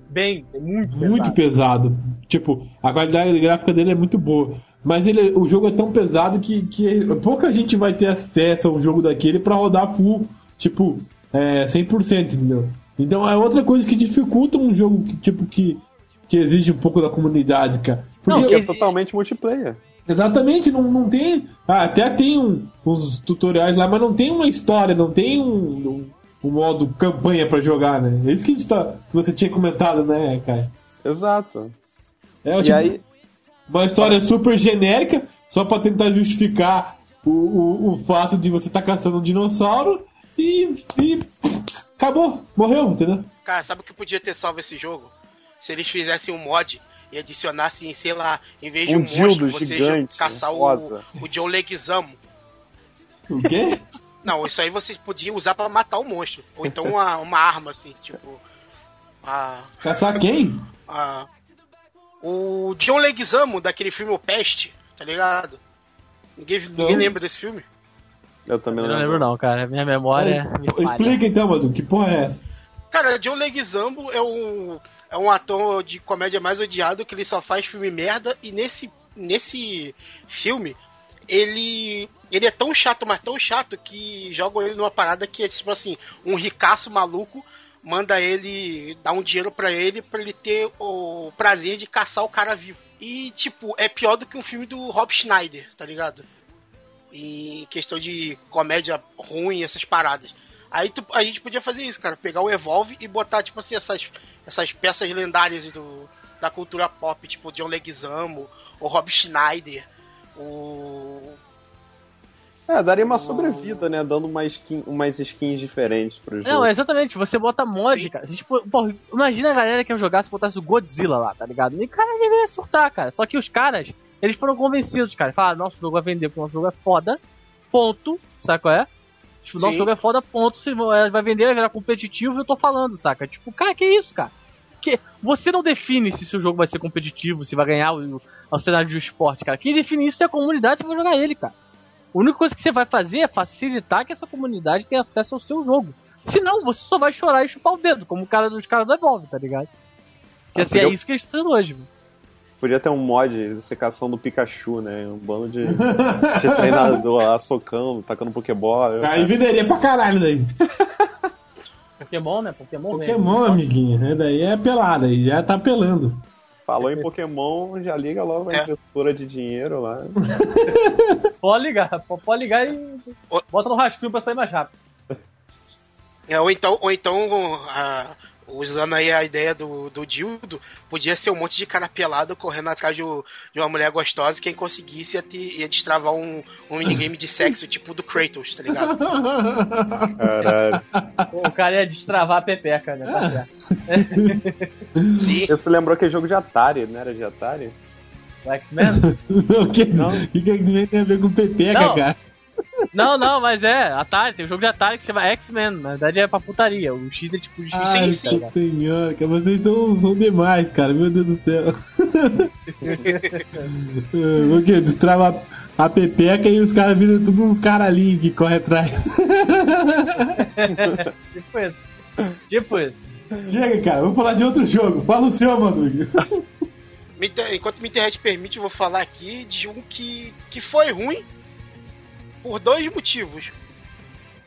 Bem, é muito Muito pesado. Tipo, a qualidade gráfica dele é muito boa. Mas ele, o jogo é tão pesado que, que pouca gente vai ter acesso a um jogo daquele pra rodar full, tipo, é, 100%, entendeu? Então é outra coisa que dificulta um jogo que, tipo, que, que exige um pouco da comunidade, cara. Não, Porque é totalmente multiplayer. Exatamente, não, não tem. Ah, até tem um- uns tutoriais lá, mas não tem uma história, não tem um, um, um modo campanha pra jogar, né? É isso que a gente tá, que você tinha comentado, né, cara? Exato. É E tipo, aí, uma história super genérica, só pra tentar justificar o, o, o fato de você estar caçando um dinossauro e, e acabou, morreu, entendeu? Cara, sabe o que podia ter salvo esse jogo? Se eles fizessem um mod e adicionassem, sei lá, em vez de Um um, monstro, você gigante, caçar o, rosa. o John Leguizamo. O quê? Não, isso aí você podia usar pra matar o monstro. Ou então uma, uma arma, assim, tipo. A, Caçar quem? a, o John Leguizamo daquele filme O Peste, tá ligado? Ninguém, ninguém lembra desse filme? Eu também Eu não lembro não, cara. Minha memória me falha. Explica então, Madu, que porra é essa? Cara, John Leguizamo é um, é um ator de comédia mais odiado que ele só faz filme merda e nesse, nesse filme ele ele é tão chato, mas tão chato que jogam ele numa parada que é tipo assim, um ricaço maluco manda ele dar um dinheiro pra ele pra ele ter o prazer de caçar o cara vivo. E tipo, é pior do que um filme do Rob Schneider, tá ligado? Em questão de comédia ruim, essas paradas. Aí tu- a gente podia fazer isso, cara, pegar o Evolve e botar, tipo assim, essas, essas peças lendárias do, da cultura pop, tipo John Leguizamo, o Rob Schneider, o... É, daria uma sobrevida, né? Dando uma skin, umas skins diferentes pros Não, jogos. exatamente, você bota mod, Sim. cara. Tipo, pô, imagina a galera que ia jogar se botasse o Godzilla lá, tá ligado? E o cara deveria surtar, cara. Só que os caras, eles foram convencidos, cara. Falaram, nosso jogo vai vender porque o nosso jogo é foda. Ponto, saca qual é? Tipo, nosso jogo é foda, ponto. Se vai vender, vai virar competitivo, eu tô falando, saca? Tipo, cara, que isso, cara? Que você não define se seu jogo vai ser competitivo, se vai ganhar o, o cenário de esporte, cara. Quem define isso é a comunidade, você vai jogar ele, cara. A única coisa que você vai fazer é facilitar que essa comunidade tenha acesso ao seu jogo. Senão, você só vai chorar e chupar o dedo, como o cara dos caras do Evolve, tá ligado? E Ah, assim, é isso que eles estão fazendo hoje, mano. Podia ter um mod, você caçando o Pikachu, né? Um bando de, de treinador lá socando, tacando Pokébola. Aí venderia pra caralho daí. Pokémon, né? Pokémon. Pokémon, amiguinho, né? daí é pelada, aí já tá pelando. Falou em Pokémon, já liga logo a É. impressora de dinheiro lá. *laughs* Pode ligar, pode ligar e bota no rascunho pra sair mais rápido. É, ou então, ou então a- usando aí a ideia do, do Dildo, podia ser um monte de cara pelado correndo atrás de, de uma mulher gostosa e quem conseguisse ia, ter- ia destravar um, um minigame de sexo tipo do Kratos, tá ligado? *laughs* Caralho. O cara ia destravar a pepeca, né? Certo. Sim. Isso lembrou aquele jogo de Atari, não era de Atari? O X-Men? *laughs* o que, Não. o que que tem a ver com pepeca, Não. cara? Não, não, mas é, Atari, tem um jogo de Atari que se chama X-Men, na verdade é pra putaria, o X é tipo de X, Ai, tá ligado? senhor, cara, vocês são, são demais, cara, meu Deus do céu. *laughs* o que? Destrava a pepeca e os caras viram tudo uns caras ali que correm atrás. tipo isso. Tipo isso. Chega, cara, vamos falar de outro jogo. Fala o seu, Madruga. Enquanto minha internet permite, eu vou falar aqui de um que, que foi ruim por dois motivos.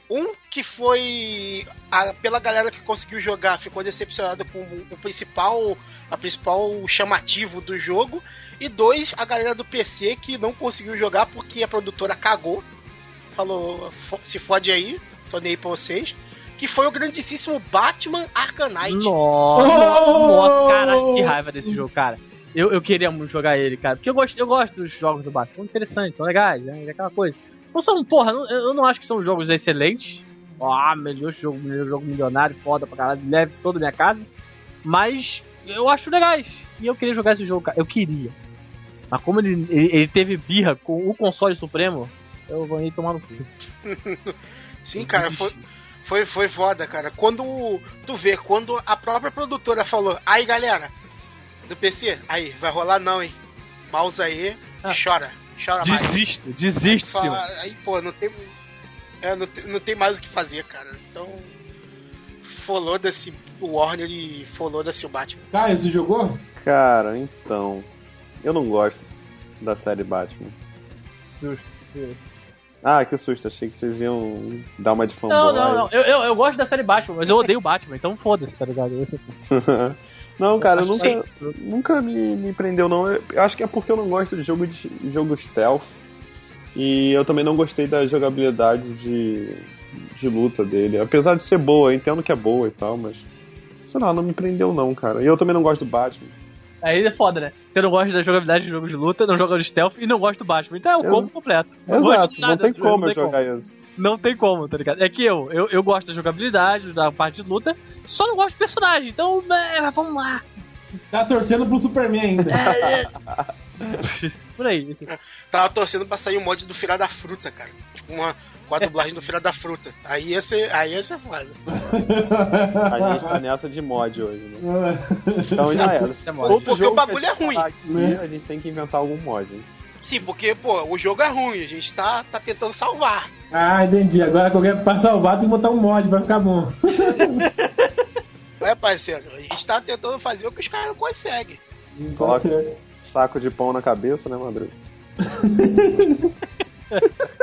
Um que foi a- pela galera que conseguiu jogar, ficou decepcionada com o principal, a principal chamativo do jogo. E dois, a galera do PC que não conseguiu jogar porque a produtora cagou. Falou, "Fo- se fode aí, tô nem aí pra vocês. Que foi o grandíssimo Batman Arkham Knight. Nossa, Oh! nossa, caralho, que raiva desse jogo, cara. Eu, eu queria muito jogar ele, cara. Porque eu gosto, eu gosto dos jogos do Batman. São interessantes, são legais, né? É aquela coisa. Não são, porra, eu não acho que são jogos excelentes. Ah, melhor jogo, melhor jogo milionário, foda pra caralho, leve toda a minha casa. Mas eu acho legais. E eu queria jogar esse jogo, cara. Eu queria. Mas como ele, ele, ele teve birra com o console supremo, eu vou ir tomar no cu. *laughs* Sim, cara, foi, foi, foi foda, cara. Quando tu vê, quando a própria produtora falou, aí galera, do PC, aí, vai rolar não, hein? Mouse aí, Ah. chora, chora mais. Desisto, desisto, Silvio. Fala, aí, pô, não tem, é, não, tem, não tem mais o que fazer, cara. Então, foda-se o Warner e foda-se o Batman. Caio, você jogou? Cara, então. Eu não gosto da série Batman. Ah, que susto, achei que vocês iam dar uma de fanboy. Não, não, não. Eu, eu, eu gosto da série Batman, mas eu odeio Batman, então foda-se, tá ligado? *laughs* Não, cara, eu nunca, que- nunca me, me prendeu, não. Eu, acho que é porque eu não gosto de jogo, de jogo stealth. E eu também não gostei da jogabilidade de, de luta dele. Apesar de ser boa, eu entendo que é boa e tal, mas. Sei lá, não me prendeu não, cara. E eu também não gosto do Batman. Aí é foda, né? Você não gosta da jogabilidade de jogo de luta, não joga de stealth e não gosta do Batman. Então é o combo completo. Não Exato, não tem como eu jogar isso. Não tem como, tá ligado? É que eu, eu, eu gosto da jogabilidade, da parte de luta, só não gosto do personagem. Então, é, vamos lá. Tá torcendo pro Superman ainda. *laughs* Por aí. Tava torcendo pra sair o mod do Filha da Fruta, cara. Tipo, uma, com a dublagem do Filha da Fruta. Aí ia ser, aí ia ser foda. A gente tá nessa de mod hoje, né? *laughs* Então já era. É. Ou porque o bagulho que é ruim. falar aqui, A gente tem que inventar algum mod. hein? Sim, porque, pô, o jogo é ruim, a gente tá, tá tentando salvar. ah, entendi. Agora qualquer pra salvar tem que botar um mod pra ficar bom. *laughs* É, parceiro, a gente tá tentando fazer o que os caras não conseguem. Coloca. Saco de pão na cabeça, né, Madruga? *laughs*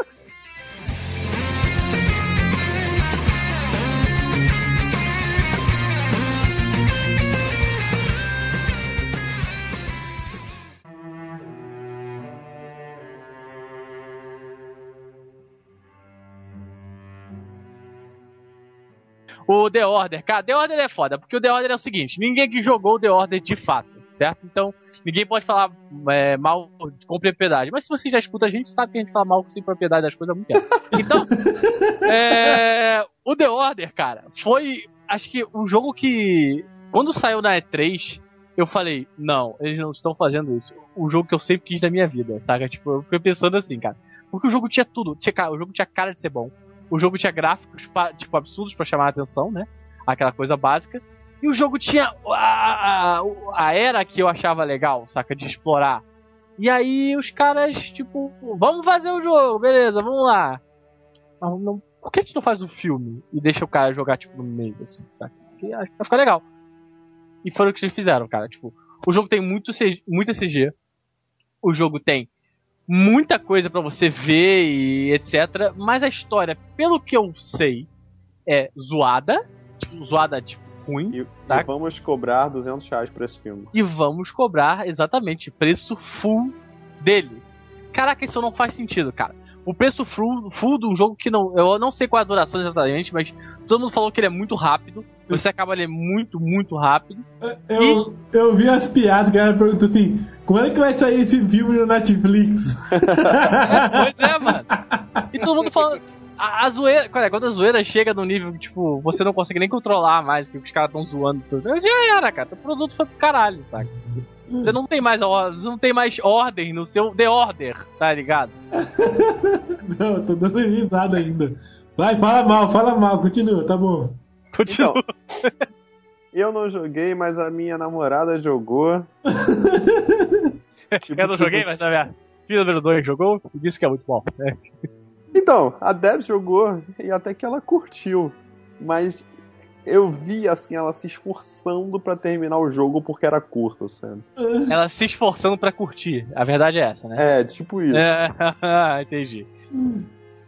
O The Order, cara, The Order é foda, porque o The Order é o seguinte: ninguém que jogou o The Order de fato, certo? Então, ninguém pode falar é, mal com propriedade. Mas se você já escuta a gente, sabe que a gente fala mal sem propriedade das coisas há muito tempo. Então, *laughs* é, o The Order, cara, foi, acho que, um jogo que, quando saiu na E3, eu falei: não, eles não estão fazendo isso. O jogo que eu sempre quis da minha vida, saca? Tipo, eu fiquei pensando assim, cara. Porque o jogo tinha tudo. Tinha, cara, o jogo tinha cara de ser bom. O jogo tinha gráficos, tipo, absurdos pra chamar a atenção, né? Aquela coisa básica. E o jogo tinha a, a, a era que eu achava legal, saca? De explorar. E aí os caras, tipo, vamos fazer o jogo, beleza, vamos lá. Mas não- por que a gente não faz o filme e deixa o cara jogar, tipo, no meio, assim, saca? Porque acho que vai ficar legal. E foi o que eles fizeram, cara. Tipo, o jogo tem muito CG, muita CG. O jogo tem muita coisa pra você ver e etc. Mas a história, pelo que eu sei, é zoada. Tipo, zoada, tipo, ruim. E, Tá. e vamos cobrar 200 reais por esse filme. E vamos cobrar exatamente preço full dele. Caraca, isso não faz sentido, cara. O preço full, full de um jogo que não. Eu não sei qual é a duração exatamente, mas todo mundo falou que ele é muito rápido. Você acaba ele muito, muito rápido. Eu, eu vi as piadas galera perguntou assim: quando é que vai sair esse filme no Netflix? *laughs* Pois é, mano. E todo mundo falando. A, a zoeira, quando quando a zoeira chega no nível que, tipo, você não consegue nem controlar mais, que os caras estão zoando tudo. Já era, cara. O produto foi pro caralho, saca? Você não tem mais or- você não tem mais ordem no seu The Order, tá ligado? *laughs* Não, eu tô dando risada ainda. Vai, fala mal, fala mal, continua, tá bom. Continua. Então, *laughs* eu não joguei, mas a minha namorada jogou. Tipo, *laughs* eu não joguei, mas a minha filha número 2 jogou e disse que é muito bom. né? Então, a Deb jogou e até que ela curtiu. Mas eu vi, assim, ela se esforçando pra terminar o jogo porque era curto, sabe? *laughs* Ela se esforçando pra curtir. A verdade é essa, né? É, tipo isso. É, *laughs* entendi.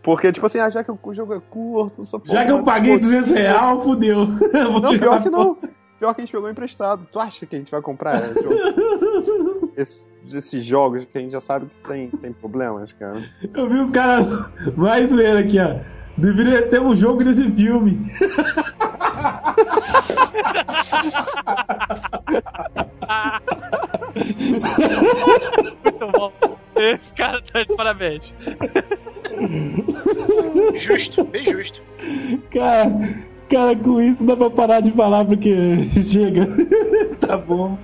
Porque, tipo assim, ah, já que o jogo é curto, só Já que eu paguei 200 reais, fudeu. *laughs* Não, pior que não. Pior que a gente pegou emprestado. Tu acha que a gente vai comprar é, jogo? Esse- esses jogos que a gente já sabe que tem, tem problemas, cara? Eu vi os caras mais zoeira aqui, ó. Deveria ter um jogo desse filme. Muito bom. Esse cara tá de parabéns. Justo, bem justo. Cara, cara, com isso dá pra parar de falar porque *laughs* chega. tá bom.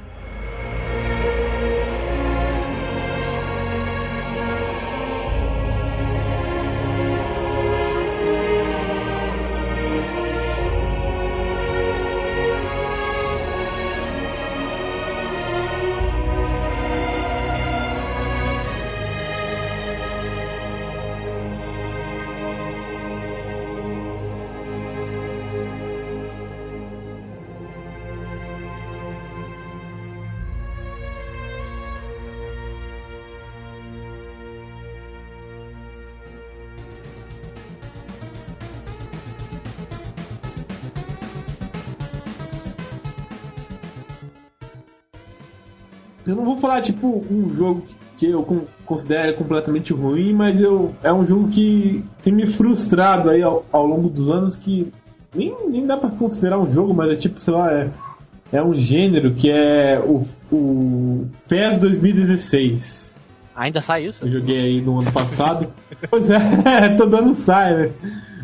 Eu não vou falar, tipo, um jogo que eu con- considero completamente ruim, mas eu é um jogo que tem me frustrado aí ao, ao longo dos anos que nem, nem dá pra considerar um jogo, mas é tipo, sei lá, é, é um gênero que é o, o PES 2016. Ainda sai isso? Eu joguei aí no ano passado. *laughs* pois é, *laughs* todo ano sai, né?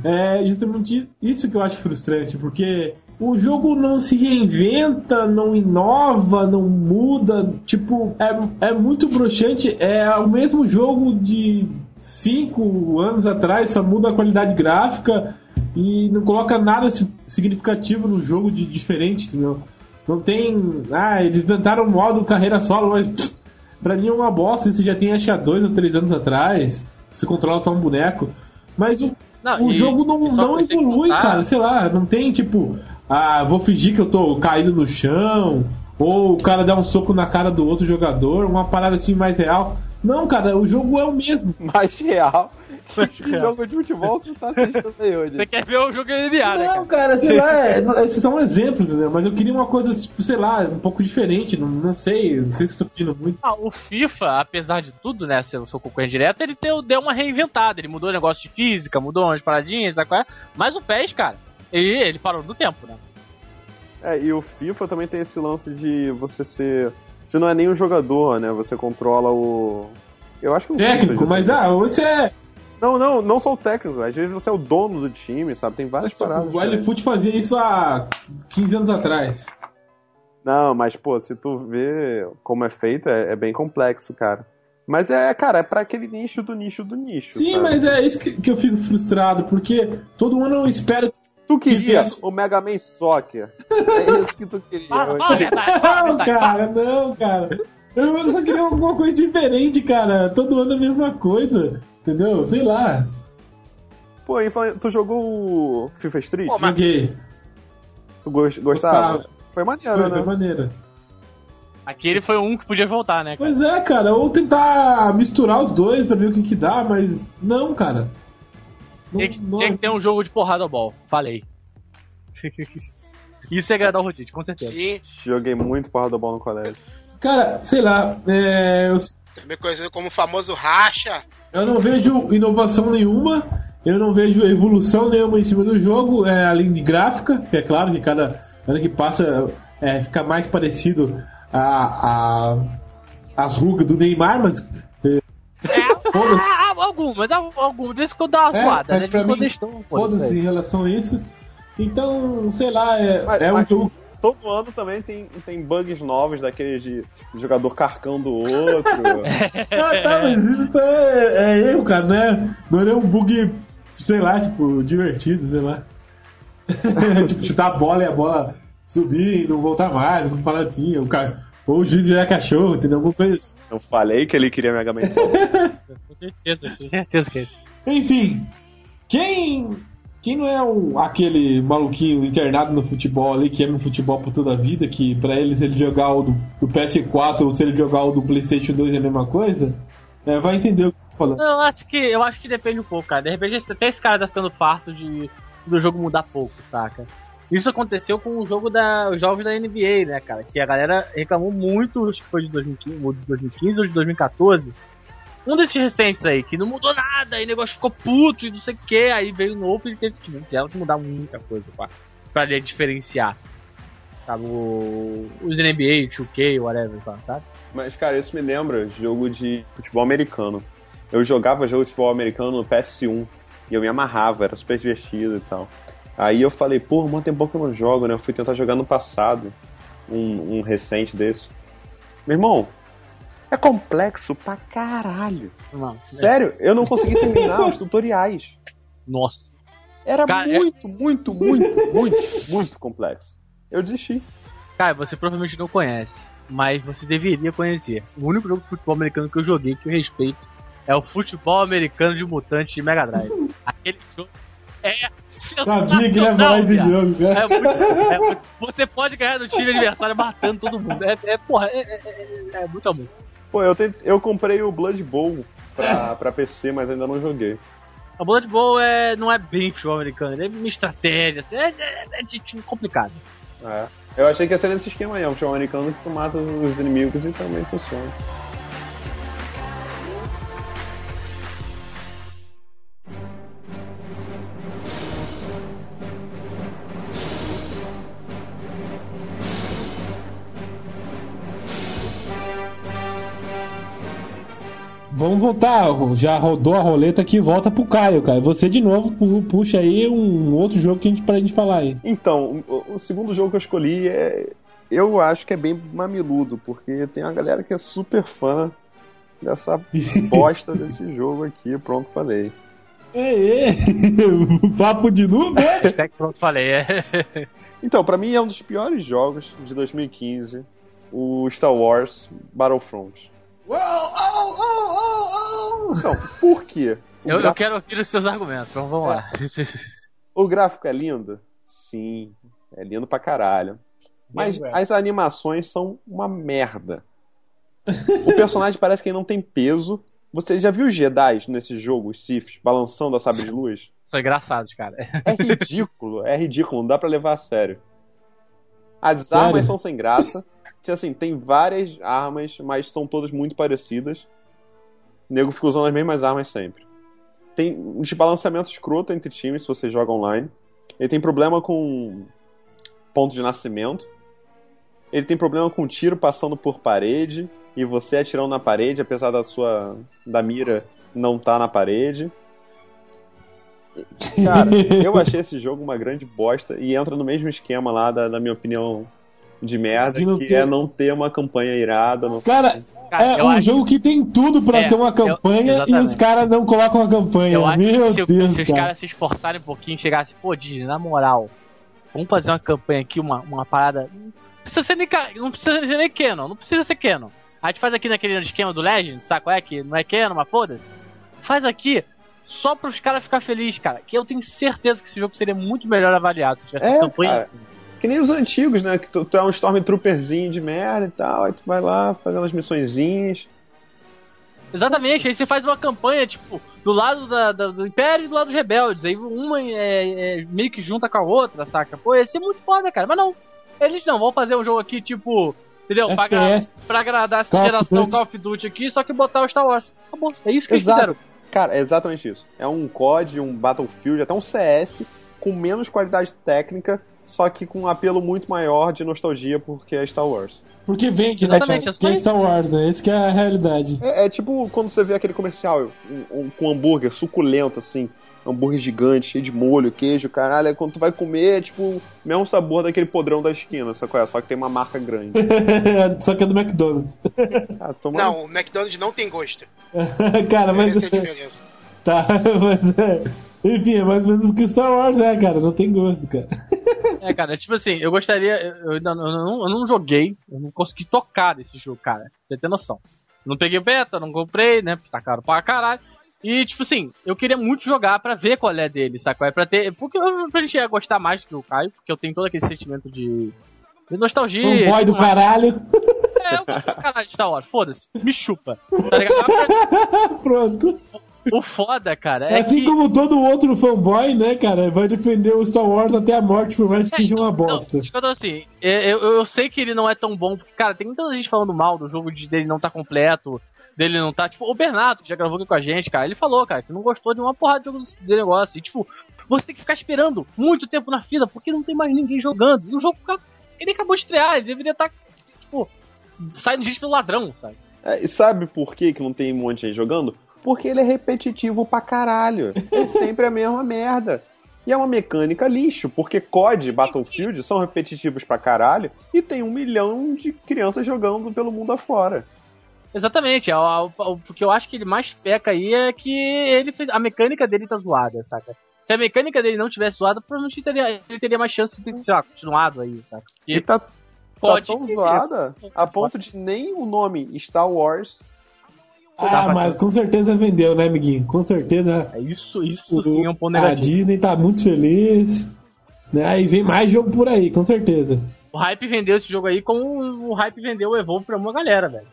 É justamente isso que eu acho frustrante, porque o jogo não se reinventa, não inova, não muda. Tipo, é, é muito broxante. É o mesmo jogo de 5 anos atrás, só muda a qualidade gráfica e não coloca nada si- significativo no jogo de diferente, entendeu? Não tem. Ah, eles inventaram o modo carreira solo, mas *tsk* pra mim é uma bosta. Isso já tem acho que há dois ou três anos atrás. Você controla só um boneco. Mas o, Não, o e- jogo não, não evolui, contar- cara. Sei lá, não tem tipo. Ah, vou fingir que eu tô caído no chão. Ou o cara dá um soco na cara do outro jogador. Uma parada assim mais real. Não, cara, o jogo é o mesmo. *laughs* Mais real. *laughs* Mais que real. jogo de futebol você tá assistindo aí hoje? Você quer ver o jogo NBA, né, Não, cara? sei lá, *laughs* é- esses são exemplos, entendeu? Mas eu queria uma coisa, tipo, sei lá, um pouco diferente. Não, não sei, não sei se estou pedindo muito. Ah, o FIFA, apesar de tudo, né, ser o seu concorrente direto, ele deu, deu uma reinventada. Ele mudou o negócio de física, mudou umas paradinhas, sabe qual é? Mas o PES, cara, ele, ele parou no tempo, né? É, e o FIFA também tem esse lance de você ser. Você não é nem um jogador, né? Você controla o. Eu acho que o Técnico, mas tem. ah, você é. Não, não, não só o técnico, às vezes você é o dono do time, sabe? Tem várias paradas. O. LFoot fazia isso há 15 anos atrás. Não, mas, pô, se tu vê como é feito, é, é bem complexo, cara. Mas é, cara, é pra aquele nicho do nicho do nicho. Sim, sabe? mas é isso que, que eu fico frustrado, porque todo eu espero. Tu queria que- o Mega Man Soccer. É isso que tu queria. Fala, fala verdade, fala Não, verdade. cara, não, cara. Eu só queria alguma coisa diferente, cara. Todo ano a mesma coisa. Entendeu? Sei lá. Pô, e tu jogou o FIFA Street? Pô, mas- Joguei. Tu gos- gostava? Gostava. Foi maneiro, Foi né? da maneira. Aquele foi um que podia voltar, né, cara? Pois é, cara. Ou tentar misturar os dois pra ver o que que dá, mas não, cara. Não- Tinha que, não- tinha que ter um jogo de porrada ao ball. Falei. Isso é agradar o Rodite, com certeza. Sim, Joguei muito porra do bola no colégio. Cara, sei lá. é, eu, também conhecido como o famoso racha. eu não vejo inovação nenhuma. Eu não vejo evolução nenhuma em cima do jogo, é, além de gráfica, que é claro que cada ano que passa é, fica mais parecido a, a, as rugas do Neymar, mas Foda-se. ah, ah, algumas, algumas. Vezes que eu dou uma É, zoada, mas né? Pra mim, foda-se em relação a isso. Então, sei lá, é, Mas- é um jogo. Todo ano também tem, tem bugs novos, daqueles de jogador carcando o outro. *laughs* Ah, tá, mas isso é, é erro, cara, né? Não é um bug, sei lá, tipo, divertido, sei lá. *laughs* tipo, chutar a bola e a bola subir e não voltar mais, alguma paradinha. O cara, ou o juiz virar cachorro, entendeu? Alguma coisa assim. Eu falei que ele queria Mega Man. *laughs* Com certeza, com certeza que é isso. Enfim, quem. Quem não é um, aquele maluquinho internado no futebol ali, que ama o futebol por toda a vida, que pra ele se ele jogar o do, do PS4 ou se ele jogar o do Playstation 2 é a mesma coisa, é, vai entender o falando. Eu acho que eu acho que depende um pouco, cara. De repente até esse cara tá ficando farto de do jogo mudar pouco, saca? Isso aconteceu com o jogo da os jogos da NBA, né, cara? Que a galera reclamou muito, acho que foi de 2015, ou de 2015 ou de 2014. Um desses recentes aí, que não mudou nada, aí o negócio ficou puto e não sei o que, aí veio novo e teve que, tiveram que mudar muita coisa pra, pra diferenciar. Sabe, o, os NBA, 2K, whatever, sabe? Mas, cara, isso me lembra jogo de futebol americano. Eu jogava jogo de futebol americano no PS1 e eu me amarrava, era super divertido e tal. Aí eu falei, pô, um tempão que eu não jogo, né? Eu fui tentar jogar no passado, um, um recente desse. Meu irmão, é complexo pra caralho. Não, Sério, eu não consegui terminar os tutoriais. Nossa. Era Cara, é- muito, muito, muito, muito, muito complexo. Eu desisti. Cara, você provavelmente não conhece, mas você deveria conhecer. O único jogo de futebol americano que eu joguei que eu respeito é o futebol americano de mutante de Mega Drive. *laughs* Aquele jogo é Sabia que ele jogo, cara. É muito- é muito- você pode ganhar do time adversário matando todo mundo. É, é porra, é, é- é- é muito amor. Pô, eu, tent- eu comprei o Blood Bowl pra, pra PC, mas ainda não joguei. A Blood Bowl é, não é bem futebol americano, é uma estratégia, assim, é, é- é de time complicado. É. Eu achei que ia ser nesse esquema aí, é um futebol americano que tu mata os inimigos e também funciona. Vamos voltar, já rodou a roleta aqui, volta pro Caio, cara. Você de novo pu- puxa aí um outro jogo que a gente pra gente falar aí. Então, o, o segundo jogo que eu escolhi é. Eu acho que é bem mamiludo, porque tem uma galera que é super fã dessa *laughs* bosta desse jogo aqui. Pronto, falei. Ê, ê, *laughs* papo de noob, é? Que pronto, falei. É. *laughs* Então, pra mim é um dos piores jogos de 2015, o Star Wars Battlefront. Então, por quê? Eu, eu gráfico, quero ouvir os seus argumentos, vamos, vamos lá. o gráfico é lindo? Sim, é lindo pra caralho. Mas Bem, as animações são uma merda. O personagem *laughs* parece que ele não tem peso. Você já viu os Jedi nesse jogo, os Siths, balançando a sabre de luz? São engraçados, cara. É ridículo, é ridículo, não dá pra levar a sério. As Sério? armas são sem graça. Tipo assim, tem várias armas, mas são todas muito parecidas. O nego fica usando as mesmas armas sempre. Tem um desbalanceamento escroto entre times se você joga online. Ele tem problema com ponto de nascimento. Ele tem problema com tiro passando por parede e você atirando na parede, apesar da sua da mira não tá na parede. Cara, *laughs* eu achei esse jogo uma grande bosta e entra no mesmo esquema lá da, da minha opinião de merda, que ter- é não ter uma campanha irada. Não... Cara, Cara, é eu um acho- jogo que tem tudo pra É, ter uma eu- campanha e exatamente. os caras não colocam a campanha. Eu acho Meu que se, Deus, se os cara. caras se esforçarem um pouquinho e chegassem, pô, Disney, na moral, vamos fazer uma campanha aqui, uma, uma parada. Não precisa ser nem, não precisa ser nem Canon, não precisa ser Canon. A gente faz aqui naquele esquema do Legend, saco? É que não é Canon, mas foda-se. Faz aqui só pros caras ficar felizes, cara. Que eu tenho certeza que esse jogo seria muito melhor avaliado se tivesse É, campanha cara. assim. Que nem os antigos, né? Que tu, tu é um Stormtrooperzinho de merda e tal, aí tu vai lá fazendo as missõezinhas. Exatamente, aí você faz uma campanha, tipo, do lado da- da- do Império e do lado dos rebeldes. Aí uma é, é meio que junta com a outra, saca? Pô, ia ser muito foda, cara. Mas não. Eles não, vão fazer um jogo aqui, tipo, entendeu? Pra, pra agradar essa Call geração. Call of Duty aqui, só que botar o Star Wars. Acabou. É isso que eles Exato. fizeram. Cara, é exatamente isso. É um COD, um Battlefield, até um CS com menos qualidade técnica, só que com um apelo muito maior de nostalgia porque é Star Wars. Porque vende, né, Exatamente, é Porque é. Star Wars, né? Esse que é a realidade. É, é tipo quando você vê aquele comercial um- um- com hambúrguer suculento, assim, hambúrguer gigante, cheio de molho, queijo, caralho. Aí quando tu vai comer, é tipo o mesmo sabor daquele podrão da esquina, sacou? É? Só que tem uma marca grande. *laughs* Só que é do McDonald's. *laughs* Ah, toma... Não, o McDonald's não tem gosto. *laughs* cara, mas. Essa é a diferença. Tá, mas é. Enfim, é mais ou menos o que Star Wars é, cara. Não tem gosto, cara. É, cara, tipo assim, eu gostaria. Eu eu não, eu não joguei, eu não consegui tocar desse jogo, cara. pra Você ter noção. Não peguei beta, não comprei, né? Porque tá caro pra caralho. E, tipo assim, eu queria muito jogar pra ver qual é dele, sacou? É pra ter. Porque eu pra gente ia gostar mais do que o Caio, porque eu tenho todo aquele sentimento de. de nostalgia. Um boy do tipo, caralho. É, eu gosto do canal de Star Wars, foda-se, me chupa. Tá ligado? *laughs* Pronto. O foda, cara, É é assim que... como todo outro fanboy, né, cara? Vai defender o Star Wars até a morte, por mais que seja uma bosta. Não, então, assim, eu, eu, eu sei que ele não é tão bom, porque, cara, tem muita gente falando mal do jogo de, dele não tá completo, dele não tá. Tipo, o Bernardo, que já gravou aqui com a gente, cara, ele falou, cara, que não gostou de uma porrada de jogo de negócio. E, tipo, você tem que ficar esperando muito tempo na fila, porque não tem mais ninguém jogando. E o jogo, ele acabou de estrear, ele deveria estar, tipo, saindo gente pelo ladrão, sabe? É, e sabe por que, que não tem um monte de gente jogando? Porque ele é repetitivo pra caralho. É sempre a mesma merda. E é uma mecânica lixo, porque COD e Battlefield são repetitivos pra caralho e tem um milhão de crianças jogando pelo mundo afora. Exatamente, é o, o, o que eu acho que ele mais peca aí é que ele fez, a mecânica dele tá zoada, saca? Se a mecânica dele não tivesse zoada, provavelmente ele teria, ele teria mais chance de ter, sei lá, continuado aí, saca? E tá, tá pode tão ter. zoada a ponto de nem o nome Star Wars Ah, mas com certeza vendeu, né, amiguinho? Com certeza. É isso, isso sim é um ponto A negativo. Disney tá muito feliz. Né? Aí vem mais jogo por aí, com certeza. O hype vendeu esse jogo aí como o hype vendeu o Evolve pra uma galera, velho.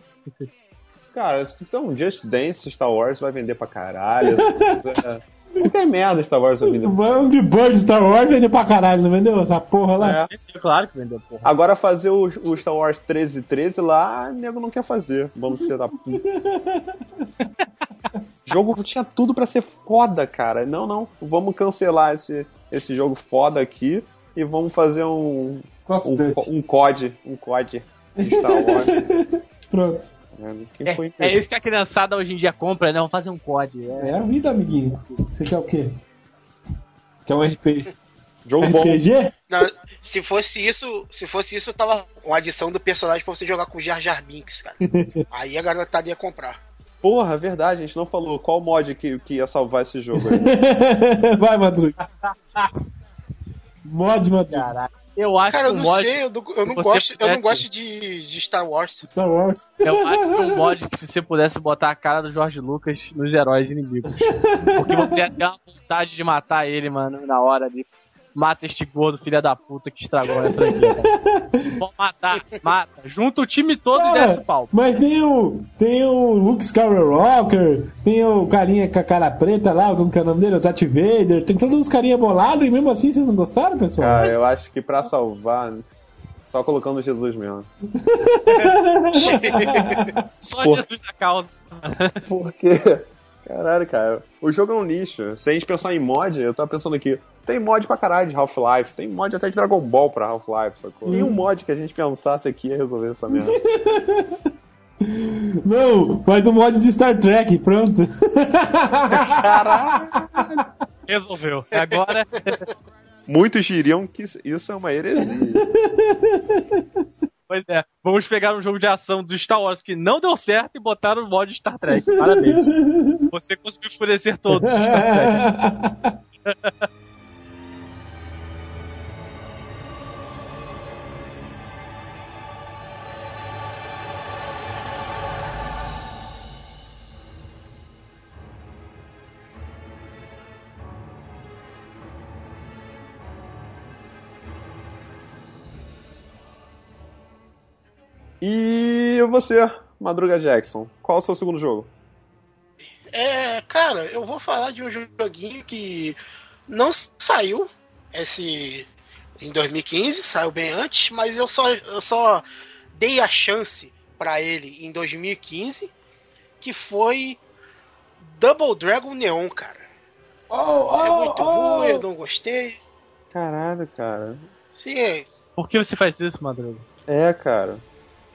Cara, então Just Dance Star Wars vai vender pra caralho. *laughs* É. Qualquer merda Star Wars vender. O Angry Bird Star Wars vendeu pra caralho, não vendeu? Essa porra lá. É. Claro que vendeu, porra. Agora fazer o, o Star Wars 1313 lá, nego não quer fazer. Vamos filho da puta. *laughs* Jogo tinha tudo pra ser foda, cara. Não, não. Vamos cancelar esse, esse jogo foda aqui e vamos fazer um. Um, Duty. um COD. Um COD de Star Wars. *laughs* Pronto. Quem foi É, é isso que a criançada hoje em dia compra, né? Vamos fazer um COD. É. É a vida, amiguinho. Você quer o quê? Quer um RPG? Jogo bom. RPG? Não, se fosse isso, se fosse isso, tava uma adição do personagem pra você jogar com o Jar Jar Binks, cara. *laughs* Aí a garotada ia comprar. Porra, verdade, a gente não falou qual mod que, que ia salvar esse jogo aí. *laughs* Vai, Madruga. Mod, Madruga. Caralho. Eu acho Cara, eu que o não sei, eu não, eu não gosto, eu não pudesse- gosto de, de Star Wars. Star Wars. Eu acho que o mod que se você pudesse botar a cara do Jorge Lucas nos heróis inimigos. Porque você ia ter uma vontade de matar ele, mano, na hora ali. Mata este gordo, filha da puta, que estragou a franquia. Vamos *laughs* matar, mata. Junta o time todo e Cara, desce o pau. Mas tem o. Tem o Luke Skywalker, tem o carinha com a cara preta lá, como que é o nome dele? O Darth Vader, tem todos os carinha bolados e mesmo assim vocês não gostaram, pessoal? Cara, eu acho que pra salvar, só colocando Jesus mesmo. *laughs* Só Porra. Jesus na causa. Por quê? Caralho, cara. O jogo é um lixo. Se a gente pensar em mod, eu tava pensando aqui. Tem mod pra caralho de Half-Life. Tem mod até de Dragon Ball pra Half-Life, sacou? Nenhum mod que a gente pensasse aqui ia resolver essa merda. *laughs* Não, faz o mod de Star Trek, pronto. Resolveu. Agora. Muitos diriam que isso é uma heresia. *laughs* Pois é, vamos pegar um jogo de ação do Star Wars que não deu certo e botar no mod Star Trek. Parabéns. *laughs* Você conseguiu enfurecer todos os Star Trek. *laughs* E você, Madruga Jackson, qual é o seu segundo jogo? É, cara, eu vou falar de um joguinho que não saiu esse em 2015, saiu bem antes, mas eu só, eu só dei a chance pra ele em 2015, que foi Double Dragon Neon, cara. Oh, É oh, muito oh. ruim, eu não gostei. Caralho, cara. Sim, Por que você faz isso, Madruga? É, cara.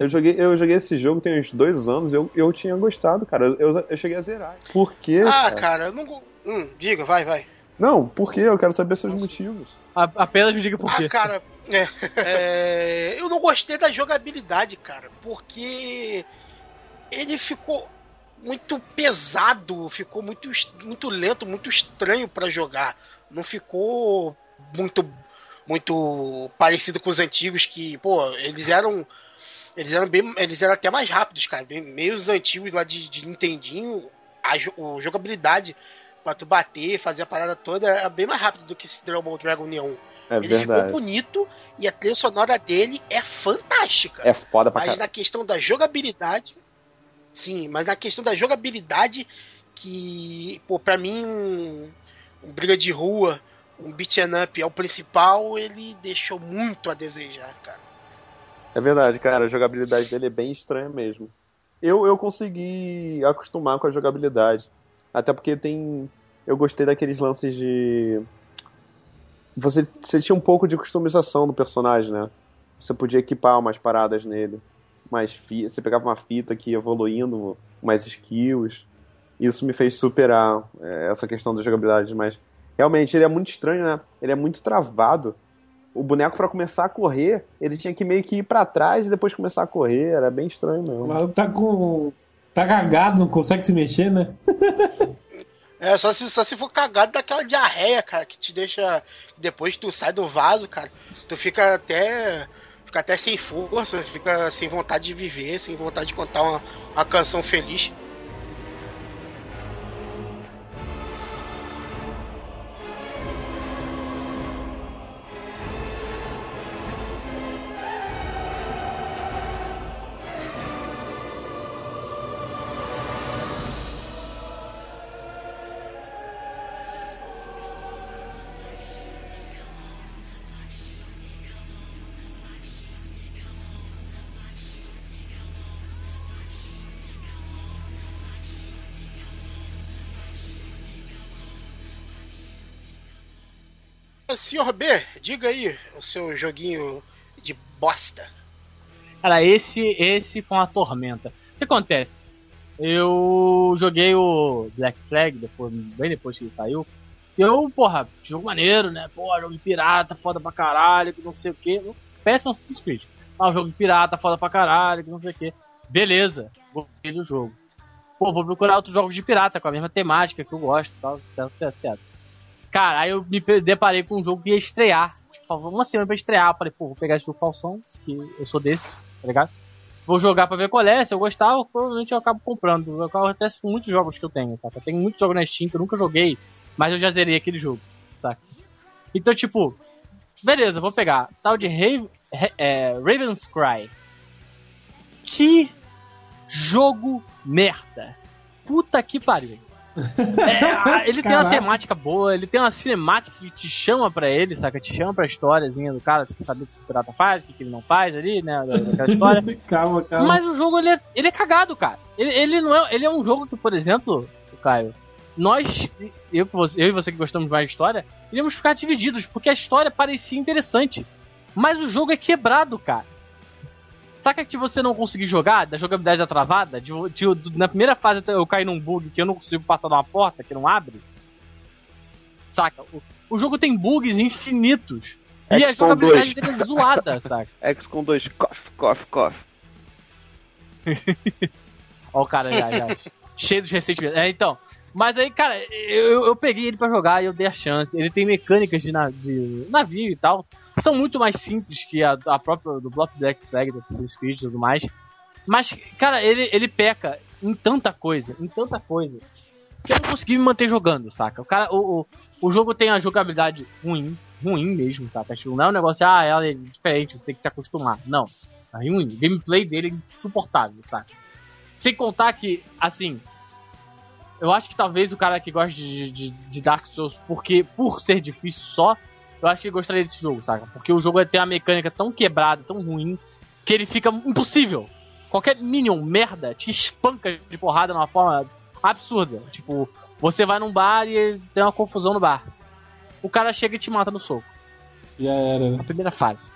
Eu joguei, eu joguei esse jogo tem uns dois anos e eu, eu tinha gostado, cara. Eu, eu cheguei a zerar. Por quê? ah, cara? cara, eu não. Hum, diga, vai, vai. Não, por quê? Eu quero saber seus motivos. A- apenas me diga por quê. Ah, cara, é, *laughs* é, eu não gostei da jogabilidade, cara, porque ele ficou muito pesado, ficou muito, muito lento, muito estranho pra jogar. Não ficou muito muito parecido com os antigos que, pô, eles eram eles eram bem, eles eram até mais rápidos, cara, bem, meio os antigos lá de, de Nintendinho, a o jogabilidade pra tu bater, fazer a parada toda, era bem mais rápido do que esse Double Dragon Neon. É ele verdade. ficou bonito e a trilha sonora dele é fantástica. É foda pra Mas caralho. na questão da jogabilidade. Sim, mas na questão da jogabilidade, que, pô, pra mim, um, um briga de rua, um beat'em up é o principal, ele deixou muito a desejar, cara. É verdade, cara. A jogabilidade dele é bem estranha mesmo. Eu, eu consegui acostumar com a jogabilidade. Até porque tem. Eu gostei daqueles lances de. Você, você tinha um pouco de customização do personagem, né? Você podia equipar umas paradas nele. Mais fi... Você pegava uma fita que ia evoluindo, mais skills. Isso me fez superar é, essa questão da jogabilidade, mas realmente ele é muito estranho, né? Ele é muito travado. O boneco, pra começar a correr, ele tinha que meio que ir pra trás e depois começar a correr. Era bem estranho O mesmo. maluco tá com. tá cagado, não consegue se mexer, né? *laughs* É, só se, só se for cagado daquela diarreia, cara, que te deixa. Depois que tu sai do vaso, cara, tu fica até. Fica até sem força, fica sem vontade de viver, sem vontade de contar uma, uma canção feliz. Senhor B, diga aí o seu joguinho de bosta. Cara, esse, esse foi uma tormenta. O que acontece? Eu joguei o Black Flag depois, bem depois que ele saiu. Eu, porra, jogo maneiro, né? Pô, jogo de pirata, foda pra caralho, que não sei o que. Péssimo Assassin's Creed. Ah, jogo de pirata, foda pra caralho, que não sei o que. Beleza, gostei do jogo. Pô, vou procurar outros jogos de pirata com a mesma temática que eu gosto tal, certo, certo. Cara, aí eu me deparei com um jogo que ia estrear. Tipo, uma semana pra estrear. Eu falei, pô, vou pegar esse jogo falsão, que eu sou desse, tá ligado? Vou jogar pra ver qual é, se eu gostar, provavelmente eu acabo comprando. Acontece com muitos jogos que eu tenho, tá? Eu tenho muitos jogos na Steam que eu nunca joguei, mas eu já zerei aquele jogo, saca? Então, tipo, beleza, vou pegar. Tal de Raven, é, Raven's Cry. Que jogo merda. Puta que pariu. É, ele tem uma Caraca. temática boa, ele tem uma cinemática que te chama pra ele, saca? Te chama pra historiazinha do cara, você quer saber o que o pirata faz, o que, ele não faz ali, né? da- Daquela história. *laughs* calma, calma. Mas o jogo, ele é, ele é cagado, cara. Ele, ele não é, ele é um jogo que, por exemplo, Caio, nós, eu, eu e você que gostamos mais de história, iríamos ficar divididos, porque a história parecia interessante. Mas o jogo é quebrado, cara. Saca que você não conseguir jogar, da jogabilidade da travada, de, de- na primeira fase eu caí num bug que eu não consigo passar de uma porta que não abre? Saca? O, o jogo tem bugs infinitos. E a jogabilidade 2. dele é zoada, *laughs* saca? X com dois cof, cof, cof. *laughs* Ó o cara já, já. cheio de ressentimentos. É, então. Mas aí, cara, eu, eu peguei ele pra jogar e eu dei a chance. Ele tem mecânicas de, na- de navio e tal. São muito mais simples que a, a própria do Block Black Flag, do Assassin's Creed e tudo mais. Mas, cara, ele, ele peca em tanta coisa, em tanta coisa. Que eu não consegui me manter jogando, saca? O cara, o, o, o jogo tem a jogabilidade ruim, ruim mesmo, saca? Tipo, não é um negócio, ah, ela é diferente, você tem que se acostumar. Não. É ruim. O gameplay dele é insuportável, saca? Sem contar que, assim, eu acho que talvez o cara que gosta de, de, de Dark Souls, porque por ser difícil só, eu acho que gostaria desse jogo, saca? Porque o jogo tem uma mecânica tão quebrada, tão ruim, que ele fica impossível. Qualquer minion merda te espanca de porrada de uma forma absurda. Tipo, você vai num bar e tem uma confusão no bar. O cara chega e te mata no soco. Já era. né? Na primeira fase.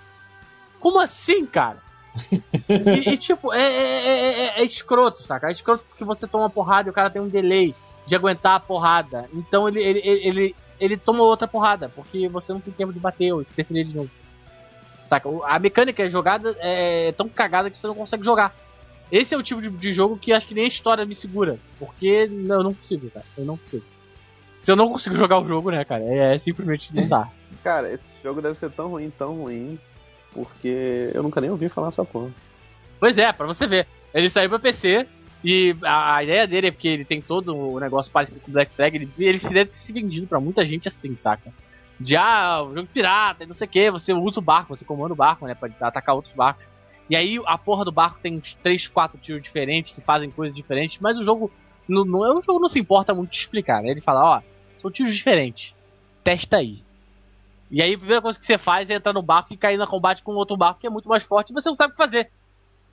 Como assim, cara? *laughs* e, e, tipo, é, é, é, é- é escroto, saca? É escroto porque você toma porrada e o cara tem um delay de aguentar a porrada. Então ele, ele, ele, ele, ele toma outra porrada, porque você não tem tempo de bater ou de se defender de novo. Saca? A mecânica jogada é tão cagada que você não consegue jogar. Esse é o tipo de, de jogo que acho que nem a história me segura. Porque não, eu não consigo, cara. Eu não consigo. Se eu não consigo *laughs* jogar o jogo, né, cara? É, é simplesmente não dá. Cara, esse jogo deve ser tão ruim, tão ruim, porque eu nunca nem ouvi falar essa porra. Pois é, pra você ver. Ele saiu pra PC e a, a ideia dele é porque ele tem todo o negócio parecido com Black Flag. Ele, ele se deve ter se vendido pra muita gente assim, saca? De ah, jogo pirata, e não sei o que, você usa o barco, você comanda o barco, né? Pra atacar outros barcos. E aí a porra do barco tem uns 3, 4 tiros diferentes que fazem coisas diferentes, mas o jogo. Não, não, o jogo não se importa muito de explicar, né? Ele fala, ó, são tiros diferentes. Testa aí. E aí a primeira coisa que você faz é entrar no barco e cair no combate com outro barco que é muito mais forte e você não sabe o que fazer.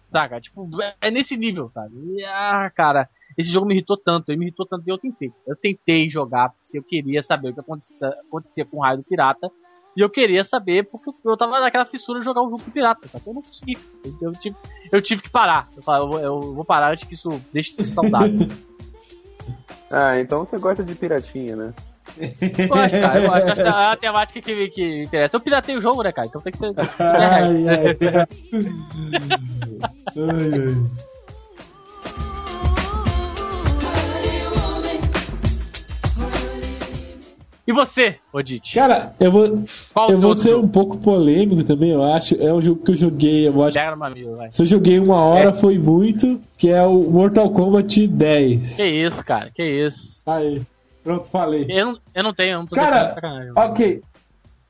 Saca? Tipo, é- nesse nível, sabe? E, ah, cara, esse jogo me irritou tanto, ele me irritou tanto e eu tentei. Eu tentei jogar porque eu queria saber o que acontecia, acontecia com o raio do pirata. E eu queria saber porque eu tava naquela fissura de jogar um jogo com pirata, sabe? Eu não consegui. Eu, eu tive, eu tive que parar. Eu, falei, eu, vou, eu vou parar antes que isso deixe de ser saudável. *laughs* Ah, então você gosta de piratinha, né? Eu gosto, cara. Eu gosto. Acho que é a temática que, que interessa. Eu piratei o jogo, né, cara? Então tem que ser. Ai, ai, ai. Ai, ai. E você, Odite? Cara, eu vou, Qual eu vou ser um pouco polêmico também, eu acho. É um jogo que eu joguei, eu acho. Mamilo. Se eu joguei uma hora É. foi muito, que é o Mortal Kombat 10. Que isso, cara? Que isso? Aí, pronto, falei. Eu não, eu não tenho, eu não tô Cara. Ok,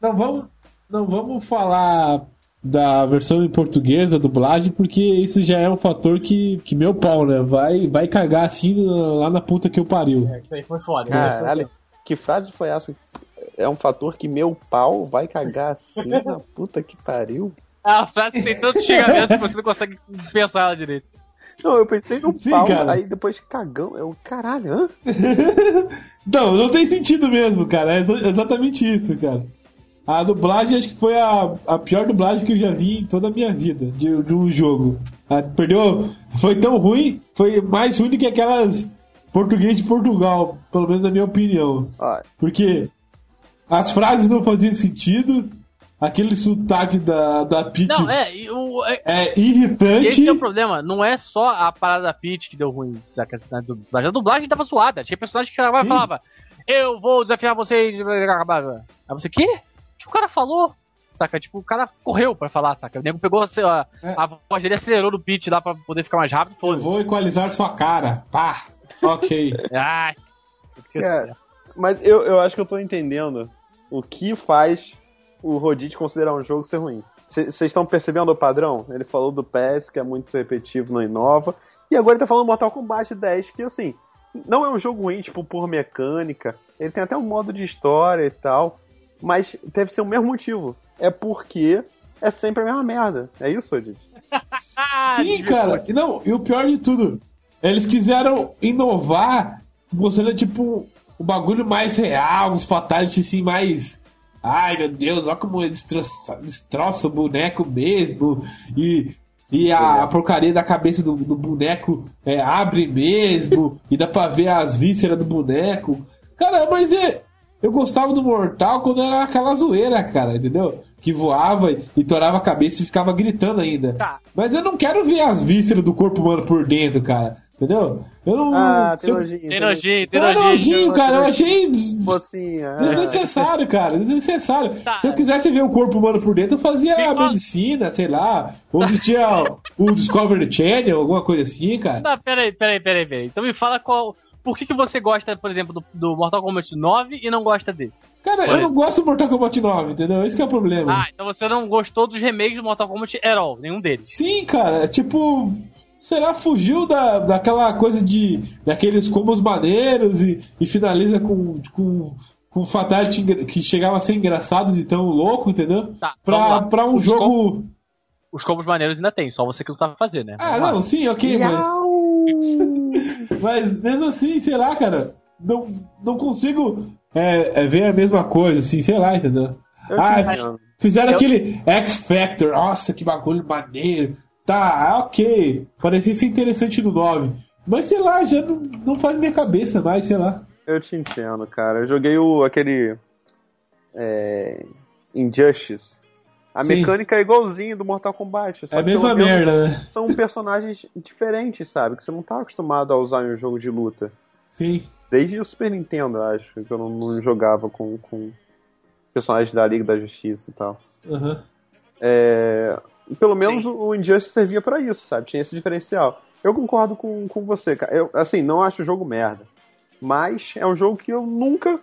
não vamos, não vamos falar da versão em português, a dublagem, porque isso já é um fator que, que meu pau, né? Vai, vai cagar assim lá na puta que eu pariu. É, Isso aí foi foda. Caralho, que frase foi essa? É um fator que meu pau vai cagar assim na puta que pariu? É uma frase que tem tantos xingamentos que você não consegue pensar ela direito. Não, eu pensei no Sim, pau, cara. aí depois cagão. Eu, caralho, hã? *laughs* Não, não tem sentido mesmo, cara. É exa- exatamente isso, cara. A dublagem acho que foi a, a pior dublagem que eu já vi em toda a minha vida de, de um jogo. Ah, perdeu. Foi tão ruim, foi mais ruim do que aquelas português de Portugal, pelo menos na minha opinião. Ó, Porque as frases não faziam sentido, aquele sotaque da, da Peach Não, é, e o, é- é irritante. esse é o problema. Não é só a parada da Peach que deu ruim, saca? Na dublagem. A dublagem tava zoada. Tinha personagem que falava, Sim. falava Eu vou desafiar vocês. Aí você, quê? O que o cara falou? Saca? Tipo, o cara correu pra falar, saca? O nego pegou a, a, É. a voz dele, acelerou no pitch lá pra poder ficar mais rápido. Eu vou equalizar sua cara. Pá. Ok. *laughs* Ai. Cara, mas eu, eu acho que eu tô entendendo o que faz o Rodite considerar um jogo ser ruim. Vocês estão percebendo o padrão? Ele falou do PS, que é muito repetitivo, não inova. E agora ele tá falando Mortal Kombat 10, que assim, não é um jogo ruim, tipo, por mecânica. Ele tem até um modo de história e tal. Mas deve ser o mesmo motivo. É porque é sempre a mesma merda. É isso, Rodite? Ah, *laughs* Sim, cara. Não, e o pior de tudo, eles quiseram inovar, mostrando tipo o bagulho mais real, os fatalities assim mais. Ai meu Deus, olha como destroça, destroça o boneco mesmo. E, e a, a porcaria da cabeça do, do boneco é, abre mesmo. e dá pra ver as vísceras do boneco. Cara, mas é. Eu gostava do Mortal quando era aquela zoeira, cara, entendeu? Que voava e, e torava a cabeça e ficava gritando ainda. Tá. Mas eu não quero ver as vísceras do corpo humano por dentro, cara. Entendeu? Eu não. Ah, tem nojinho. Tem nojinho, tem é nojinho. nojinho, cara. Eu achei Mocinha. é. desnecessário, cara. Desnecessário. Tá. Se eu quisesse ver o corpo humano por dentro, eu fazia Me a medicina, sei lá. Ou se tinha o Discovery Channel, alguma coisa assim, cara. Não, peraí, peraí, peraí, peraí. Então me fala qual. Por que, que você gosta, por exemplo, do, do Mortal Kombat 9 e não gosta desse? Cara, eu não gosto do Mortal Kombat 9, entendeu? Esse que é o problema. Ah, então você não gostou dos remakes do Mortal Kombat at all, nenhum deles. Sim, cara, é tipo. Será fugiu da, daquela coisa de. daqueles combos maneiros e, e finaliza com. com com fatality que chegava a ser engraçados e tão louco, entendeu? Tá, Pra, pra um Os jogo. Os combos maneiros ainda tem, só você que não sabe fazer, né? Ah, Vamos lá. não, sim, ok, mas. *laughs* Mas mesmo assim, sei lá, cara, não, não consigo é, é, ver a mesma coisa, assim, sei lá, entendeu? Eu Ah, fizeram Eu- aquele X Factor, nossa, que bagulho maneiro. Tá, ok, parecia ser interessante no 9. Mas sei lá, já não, não faz minha cabeça mais, sei lá. Eu te entendo, cara. Eu joguei o aquele. É, Injustice. A Sim. mecânica é igualzinho do Mortal Kombat. Só é a mesma merda, né? São personagens diferentes, sabe? Que você não tá acostumado a usar em um jogo de luta. Sim. Desde o Super Nintendo, acho, que eu não, não jogava com, com personagens da Liga da Justiça e tal. aham. É, pelo menos o o Injustice servia pra isso, sabe? Tinha esse diferencial. Eu concordo com, com você, cara. Eu, assim, não acho o jogo merda. Mas é um jogo que eu nunca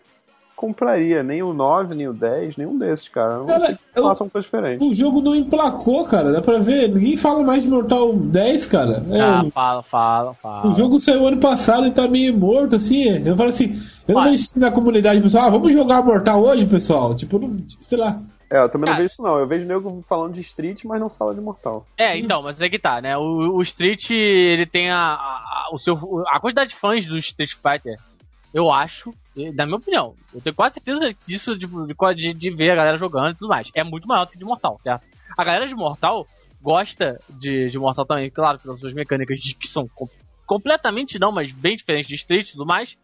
compraria nem o 9, nem o 10, nenhum desses, cara. Não Cara, sei que eu- façam coisa diferente. O jogo não emplacou, cara. Dá pra ver. Ninguém fala mais de Mortal 10, cara. É, Ah, fala, fala, fala. O jogo saiu ano passado e tá meio morto, assim. Eu falo assim, eu não Vai. vejo isso na comunidade, pessoal. Ah, vamos jogar Mortal hoje, pessoal. Tipo, não, tipo, sei lá. É, eu também Cara. não vejo isso não. Eu vejo nego falando de Street, mas não fala de Mortal. É, então, mas é que tá, né? O, o Street, ele tem a, a, o seu, a quantidade de fãs do Street Fighter, eu acho, na minha opinião, eu tenho quase certeza disso, de, de, de ver a galera jogando e tudo mais. É muito maior do que de Mortal, certo? A galera de Mortal gosta de, de Mortal também, claro, pelas suas mecânicas de- que são com- completamente não, mas bem diferentes de Street e tudo mais.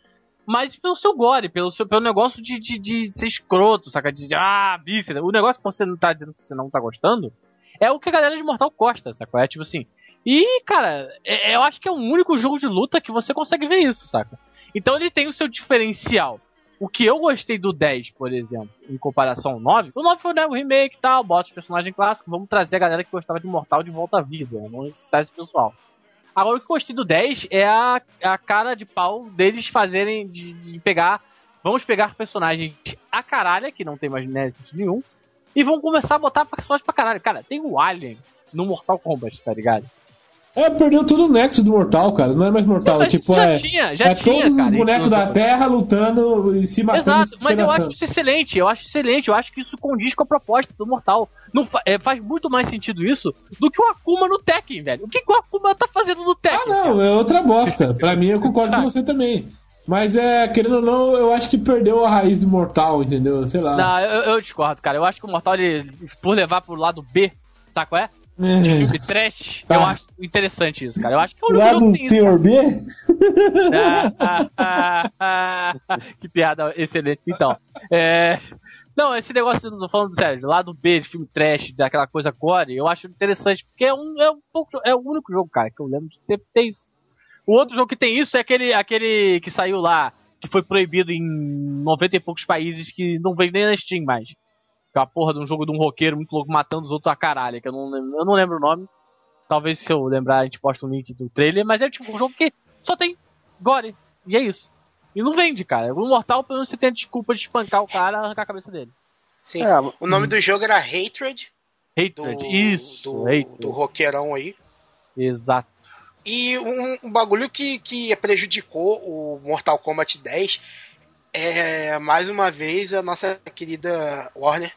Mas pelo seu gore, pelo, seu, pelo negócio de, de, de ser escroto, saca? De, de ah, víscera. O negócio que você não tá dizendo que você não tá gostando é o que a galera de Mortal gosta, saca? É tipo assim. E, cara, é- eu acho que é o único jogo de luta que você consegue ver isso, saca? Então ele tem o seu diferencial. O que eu gostei do 10, por exemplo, em comparação ao 9, o 9 foi né, o remake e tal, bota os personagens clássicos, vamos trazer a galera que gostava de Mortal de volta à vida, vamos citar esse pessoal. Agora o que eu gostei do 10 é a, a cara de pau deles fazerem, de, de pegar, vamos pegar personagens a caralho, que não tem mais mérito nenhum, e vão começar a botar personagens pra caralho. Cara, tem o Alien no Mortal Kombat, tá ligado? É, perdeu todo o nexo do Mortal, cara. Não é mais Mortal. Mas tipo, já é. tinha, já é tinha, todos cara, os bonecos no da jogo. Terra lutando e se matando. Exato, de mas eu acho isso excelente, eu acho excelente, eu acho que isso condiz com a proposta do Mortal. Não fa- é, faz muito mais sentido isso do que o Akuma no Tekken, velho. O que, que o Akuma tá fazendo no Tekken? Ah, não, cara? é outra bosta. Pra mim, eu concordo com você também. Mas é, querendo ou não, eu acho que perdeu a raiz do Mortal, entendeu? Sei lá. Não, eu, eu discordo, cara. Eu acho que o Mortal, ele, por levar pro lado B, saco é? De É. filme trash, Tá. eu acho interessante isso, cara. Eu acho que é o único Lá isso. Senhor B? Ah, ah, ah, que piada excelente. Então, é. Não, esse negócio, tô falando sério, do lado B de filme trash, daquela coisa core, eu acho interessante, porque é um, é um pouco, é o único jogo, cara, que eu lembro de ter, ter isso. O outro jogo que tem isso é aquele, aquele que saiu lá, que foi proibido em 90 e poucos países, que não vem nem na Steam mais. Que é a porra de um jogo de um roqueiro muito louco matando os outros a caralho, que eu não, lembro- eu não lembro o nome. Talvez se eu lembrar a gente posta um link do trailer, mas é tipo um jogo que só tem gore. E é isso. E não vende, cara. O Mortal, pelo menos você tem a desculpa de espancar o cara e arrancar a cabeça dele. Sim. É, O nome do jogo era Hatred, do, Hatred. Isso, do, hatred. do roqueirão aí. Exato. E um, um bagulho que, que prejudicou o Mortal Kombat 10 é, mais uma vez, a nossa querida Warner.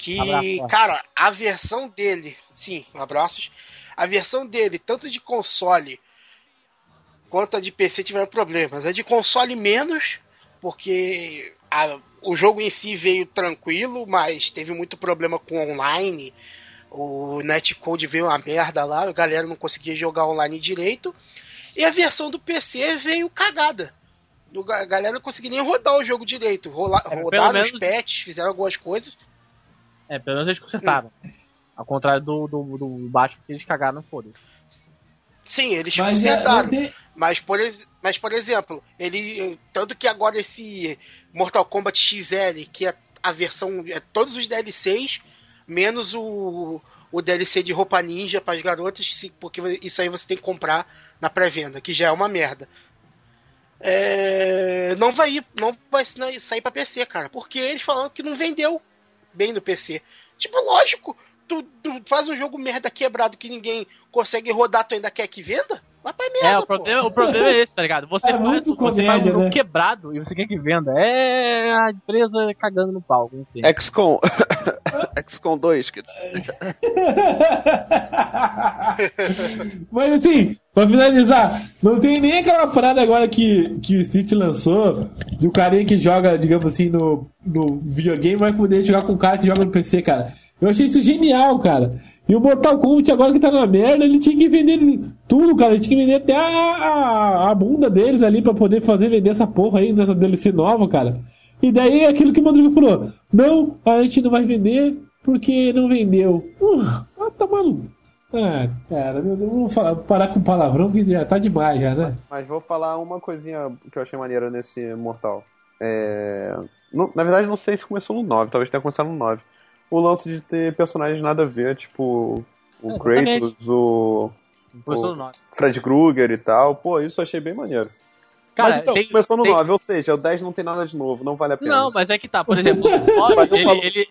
Que, Abraço, cara, a versão dele, sim, abraços. A versão dele, tanto de console quanto a de PC, tiveram problemas. A de console menos, porque a- o jogo em si veio tranquilo, mas teve muito problema com online. O netcode veio uma merda lá, a galera não conseguia jogar online direito. E a versão do PC veio cagada. A galera não conseguia nem rodar o jogo direito. Rola, É, rodaram os menos- patches, fizeram algumas coisas. É, pelo menos eles consertaram. Ao contrário do, do, do baixo que eles cagaram, foda-se. Sim, eles Mas é, consertaram. te- Mas por, ex- mas, por exemplo, ele. Tanto que agora esse Mortal Kombat XL, que é a versão. É todos os DLCs, menos o, o DLC de roupa ninja para as garotas, porque isso aí você tem que comprar na pré-venda, que já é uma merda. É, não vai ir, não vai sair para PC, cara, porque eles falaram que não vendeu bem no PC. Tipo, lógico, tu, tu faz um jogo merda quebrado que ninguém consegue rodar, tu ainda quer que venda? Vai pra merda, É, o pô. problema, o problema é esse, tá ligado? Você, É faz, muito você faz um comédia, jogo né? quebrado e você quer que venda. É a empresa cagando no pau, como assim. XCOM. *laughs* XCOM 2, quer dizer. *laughs* Mas assim, pra finalizar, não tem nem aquela parada agora que, que o Street lançou do carinha que joga, digamos assim, no, no videogame, vai poder jogar com o cara que joga no PC, cara. Eu achei isso genial, cara. E o Mortal Kombat agora que tá na merda, ele tinha que vender tudo, cara. Ele tinha que vender até a, a, a bunda deles ali pra poder fazer vender essa porra aí nessa DLC nova, cara. E daí aquilo que o Madruga falou: Não, a gente não vai vender porque não vendeu. Uh, ah, tá maluco. Ah, cara, eu vou falar- parar com palavrão que já tá demais já, né? Mas vou falar uma coisinha que eu achei maneira nesse Mortal. É... na verdade, não sei se começou no 9, talvez tenha começado no 9. O lance de ter personagens nada a ver, tipo o É, Kratos, o Começou o-. Fred Krueger e tal. Pô, isso eu achei bem maneiro. Cara, mas então, tem- começou no tem- 9, ou seja, o 10 não tem nada de novo, não vale a pena. Não, mas é que tá, por *laughs* exemplo, o 9, Mas eu ele, falo- ele-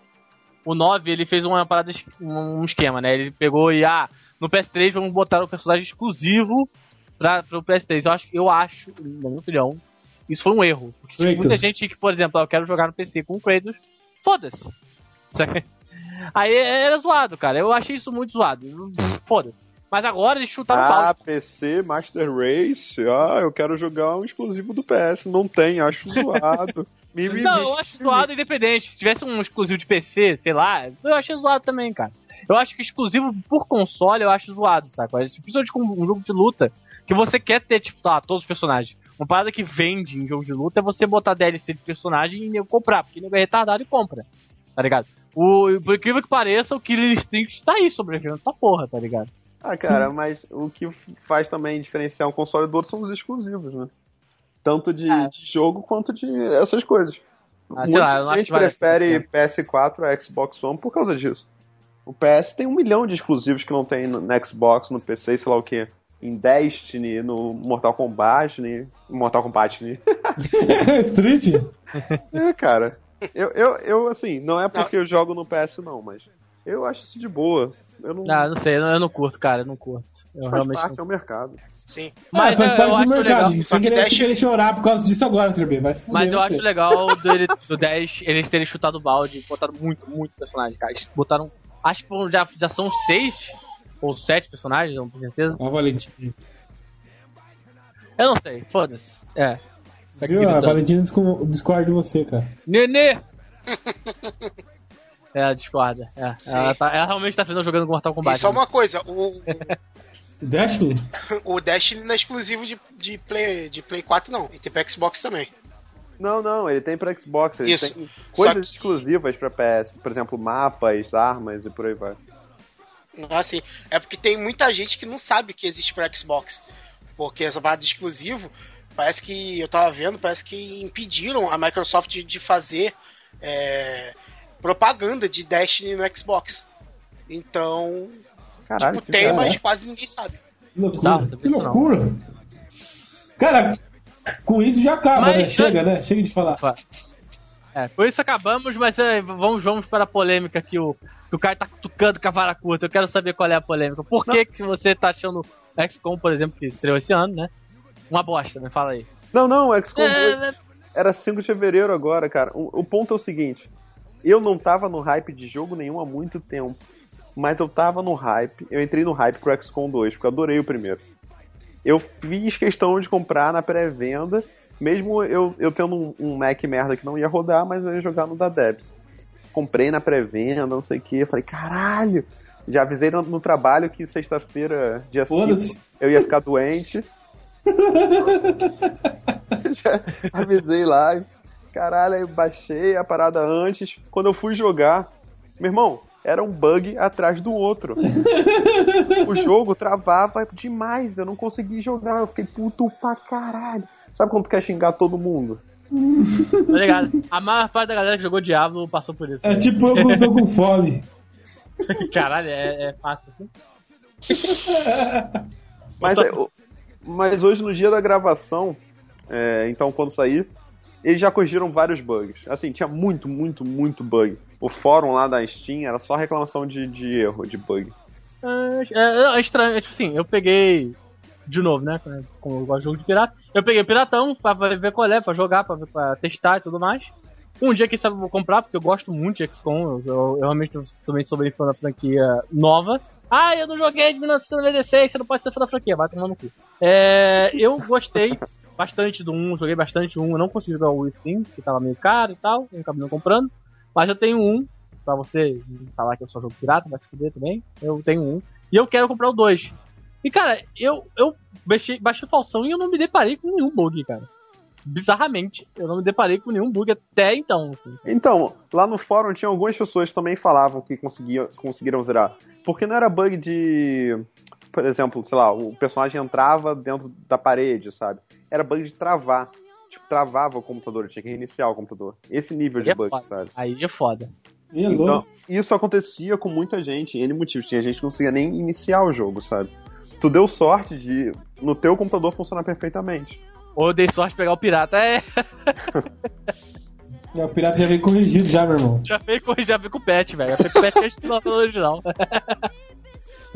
o 9 ele fez uma parada, um esquema, né? Ele pegou e, ah, no PS3 vamos botar o personagem exclusivo pra, pro PS3. Eu acho, eu acho, na minha opinião, isso foi um erro. Porque tinha muita gente que, por exemplo, ah, eu quero jogar no PC com o Kratos, foda-se. Saca? Aí era zoado, cara. Eu achei isso muito zoado. Foda-se. Mas agora eles chutaram o Ah, pau. PC, Master Race, ah, eu quero jogar um exclusivo do PS, não tem, acho zoado. *laughs* Não, eu acho zoado independente. Se tivesse um exclusivo de PC, sei lá, eu achei zoado também, cara. Eu acho que exclusivo por console eu acho zoado, saca? Principalmente com um jogo de luta, que você quer ter, tipo, tá, todos os personagens. Uma parada que vende em jogo de luta é você botar DLC de personagem e comprar, porque nego é retardado e compra, tá ligado? O, por incrível que pareça, o Killer Instinct tá aí sobrevivendo essa porra, tá ligado? Ah, cara, mas o que faz também diferenciar um console do outro são os exclusivos, né? Tanto de, É. de jogo quanto de essas coisas. Ah, sei lá, eu não Muita acho gente prefere pena. PS4 a Xbox One por causa disso. O PS tem um milhão de exclusivos que não tem no, no Xbox, no PC, sei lá o que. Em Destiny, no Mortal Kombat, né? Mortal Kombat, né? *laughs* Street? É, cara. Eu, eu, eu, assim, não é porque eu jogo no PS, não, mas eu acho isso de boa. Eu não. Ah, não sei, eu não, eu não curto, cara, eu não curto. Eu faz realmente parte, não é o mercado. Sim. Mas é, faz eu- parte eu do acho mercado. legal. Só que querer chorar por causa disso agora, Trebê. Vai se fuder, Mas eu você. acho legal do, do 10 eles terem chutado o balde e botaram muito, muito personagem, cara. Eles botaram. Acho que já, já são seis ou sete personagens, não tenho certeza. Ó, Valentina. Eu não sei, foda-se. É. Tá Viu? A. Valentina disco- discorda de você, cara. Nenê! *laughs* É, ela discorda. É. Ela, tá- ela realmente tá fazendo jogando Mortal Kombat. E só uma coisa, o, *laughs* Destiny? o Destiny não é exclusivo de, de, Play, de Play 4, não. E tem pra Xbox também. Não, não, ele tem pra Xbox, ele Isso. tem coisas que- exclusivas pra PS, por exemplo, mapas, armas e por aí vai. Assim, é porque tem muita gente que não sabe que existe pra Xbox. Porque essa parada de exclusivo, parece que eu tava vendo, parece que impediram a Microsoft de, de fazer é, propaganda de Destiny no Xbox. Então, Caralho, tipo, tem, mas quase ninguém sabe. Que loucura. Sabia que não. loucura. Cara, com isso já acaba, Mas- né? Chega, né? Chega de falar. É, por isso acabamos, mas é, vamos, vamos para a polêmica que o, que o cara tá cutucando com a vara curta. Eu quero saber qual é a polêmica. Por que, que você tá achando XCOM, por exemplo, que estreou esse ano, né? Uma bosta, né? Fala aí. Não, não, o XCOM 2 É, era 5 de fevereiro agora, cara. O, o ponto é o seguinte: eu não tava no hype de jogo nenhum há muito tempo. Mas eu tava no hype, eu entrei no hype pro XCOM 2, porque eu adorei o primeiro. Eu fiz questão de comprar na pré-venda, mesmo eu, eu tendo um, um Mac merda que não ia rodar, mas eu ia jogar no da Debs. Comprei na pré-venda, não sei o que, falei, caralho! Já avisei no, no trabalho que sexta-feira, dia 5, Foda-se. eu ia ficar doente. Já avisei lá. Caralho, aí baixei a parada antes. Quando eu fui jogar, meu irmão, era um bug atrás do outro. o jogo travava demais, eu não consegui jogar. Eu fiquei puto pra caralho. Sabe quando tu quer xingar todo mundo? Tá ligado? A maior parte da galera que jogou Diablo passou por isso. É tipo eu que tô com fome. *laughs* Caralho, é, é fácil assim. Mas, é, o- mas hoje, no dia da gravação, é, então quando sair, eles já corrigiram vários bugs. Assim, tinha muito, muito, muito bug. O fórum lá da Steam era só reclamação de, de erro, de bug. É, é, é estranho, é tipo assim, eu peguei de novo, né? Como eu gosto de jogo de pirata. Eu peguei Piratão pra ver qual é, pra jogar, pra, pra testar e tudo mais. Um dia que sabe eu vou comprar, porque eu gosto muito de XCOM, eu, eu, eu realmente também sou bem fã da franquia nova. Ah, eu não joguei de 1996, você não pode ser fã da franquia, vai tomar no cu. É, eu gostei bastante do 1, joguei bastante o 1, eu não consegui jogar o Within, que tava meio caro e tal, não acabei não comprando. Mas eu tenho um, pra você falar que eu só jogo pirata, vai se fuder também, eu tenho um. E eu quero comprar o 2. E cara, eu, eu baixei, baixei o falsão e eu não me deparei com nenhum bug, cara. Bizarramente, eu não me deparei com nenhum bug até então, assim. Então, lá no fórum tinha algumas pessoas que também falavam que conseguiam, conseguiram zerar. Porque não era bug de. Por exemplo, sei lá, o personagem entrava dentro da parede, sabe? Era bug de travar. Tipo, travava o computador, tinha que reiniciar o computador. Esse nível de Aí é bug, foda. sabe? Aí é foda. É Então, isso acontecia com muita gente, N motivos. Tinha gente que não conseguia nem iniciar o jogo, sabe? Tu deu sorte de no teu computador funcionar perfeitamente. Ou eu dei sorte de pegar o pirata. É, *laughs* É, O pirata já veio corrigido já, meu irmão. já veio, com- já veio com o pet, velho. Já veio com o pet que a gente não falou original.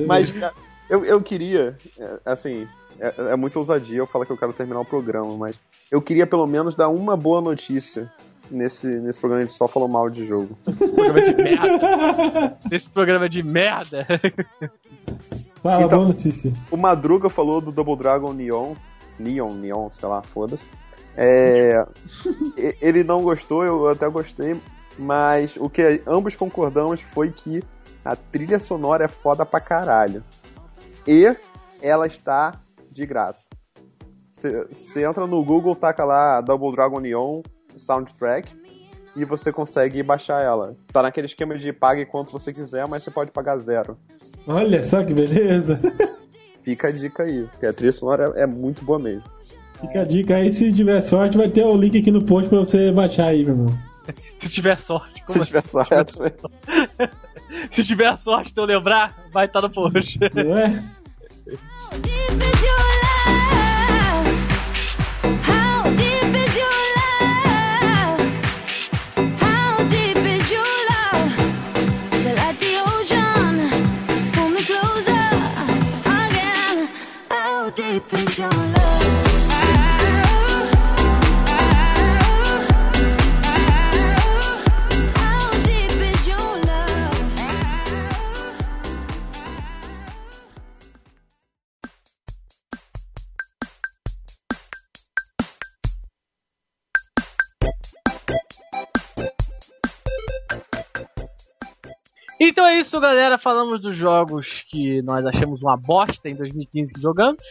Mas cara, eu, eu queria, é, assim, é, é muita ousadia eu falar que eu quero terminar o programa, mas eu queria pelo menos dar uma boa notícia nesse, nesse programa. A gente só falou mal de jogo. *laughs* Esse programa é de merda. Esse programa é de merda. Fala, Então- boa notícia. O Madruga falou do Double Dragon Neon. Neon, Neon, sei lá, foda-se. É, ele não gostou, eu até gostei, mas o que ambos concordamos foi que a trilha sonora é foda pra caralho. E ela está de graça. Você entra no Google, taca lá Double Dragon Neon Soundtrack e você consegue baixar ela. Tá naquele esquema de pague quanto você quiser, mas você pode pagar zero. Olha só que beleza. *laughs* Fica a dica aí, porque a trilha sonora é muito boa mesmo. Fica a dica aí, se tiver sorte, vai ter o link aqui no post pra você baixar aí, meu irmão. *laughs* Se tiver sorte. Se como tiver sorte. assim? *laughs* Se tiver sorte de eu lembrar, vai estar no post. Não é? Então é isso, galera. Falamos dos jogos que nós achamos uma bosta em 2015 que jogamos.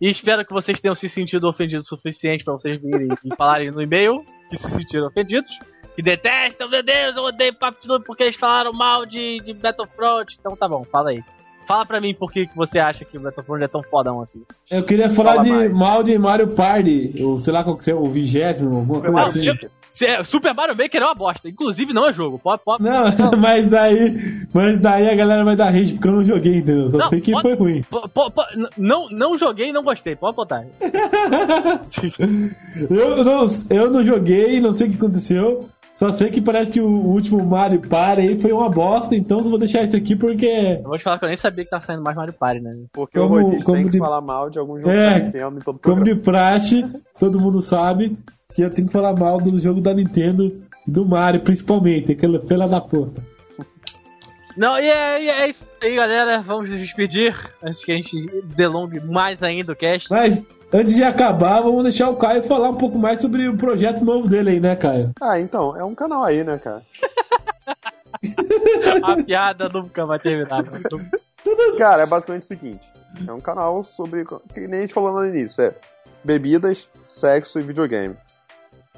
E espero que vocês tenham se sentido ofendidos o suficiente pra vocês virem e falarem no e-mail que se sentiram ofendidos. Que detestam, meu Deus, eu odeio Papo Noob porque eles falaram mal de, de Battlefront. Então tá bom, fala aí. Fala pra mim por que que você acha que o Battlefront é tão fodão assim. Eu queria falar Fala de mais. mal de Mario Party, ou sei lá qual que é, o vigésimo, alguma coisa assim. é- Super Mario Maker é uma bosta. Inclusive não é jogo. Pode, pode, Não, *laughs* mas daí, mas daí a galera vai dar rage porque eu não joguei, entendeu? Só Não, sei que pode- foi ruim. po- po- po- não, não joguei e não gostei. Pode botar. *laughs* Eu não, eu não joguei, não sei o que aconteceu. Só sei que parece que o último Mario Party aí foi uma bosta, então eu vou deixar isso aqui porque. Eu vou te falar que eu nem sabia que tá saindo mais Mario Party, né? Porque Como- o como tem que de- falar mal de algum jogo É, da Nintendo em todo Como programa. de praxe, todo mundo sabe que eu tenho que falar mal do jogo da Nintendo e do Mario, principalmente, aquela pela da puta. Não, e é, e é isso aí, galera. Vamos nos despedir antes que a gente delongue mais ainda o cast. Mas antes de acabar, vamos deixar o Caio falar um pouco mais sobre o projeto novo dele aí, né, Caio? Ah, então, é um canal aí, né, cara? *laughs* A piada nunca vai terminar. né? Cara, é basicamente o seguinte: é um canal sobre. Que nem a gente falou no início, é bebidas, sexo e videogame.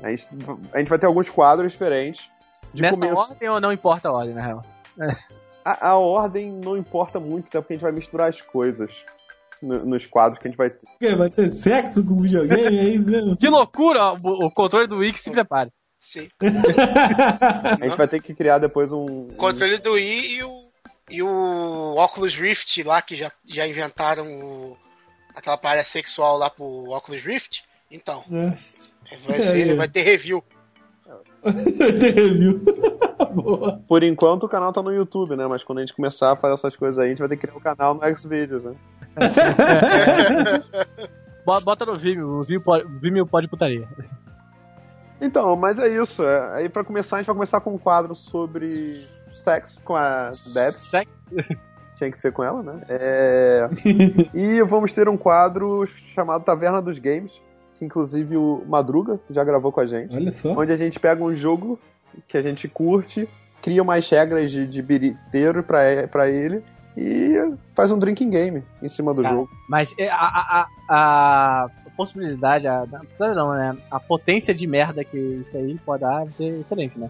A gente, a gente vai ter alguns quadros diferentes. De Nessa começo. ordem ou não importa a ordem, na real? A, a ordem não importa muito, até porque a gente vai misturar as coisas no- nos quadros que a gente vai ter. Vai ter sexo com videogame, é isso mesmo? Que loucura! O, o controle do Wix se prepare. Sim. *laughs* A gente vai ter que criar depois um. O controle do Wii e o, e o Oculus Rift lá, que já, já inventaram o- aquela parada sexual lá pro Oculus Rift. Então, vai, ser, É. vai ter review. *laughs* Tem review. *laughs* Boa. Por enquanto o canal tá no YouTube, né? Mas quando a gente começar a fazer essas coisas aí, a gente vai ter que criar um canal no Xvideos, né? *laughs* Bo- Bota no Vimeo, o Vimeo pode, o Vimeo pode putaria. Então, mas é isso. é. Aí pra começar, a gente vai começar com um quadro sobre sexo com a Debs. Sexo. Tinha que ser com ela, né? É... e vamos ter um quadro chamado Taverna dos Games, que inclusive o Madruga já gravou com a gente. Olha só. Onde a gente pega um jogo que a gente curte, cria umas regras de, de biriteiro pra, pra ele e faz um drinking game em cima do Tá. jogo. Mas é, a, a, a, a possibilidade, a, não, né? A potência de merda que isso aí pode dar vai ser excelente, né?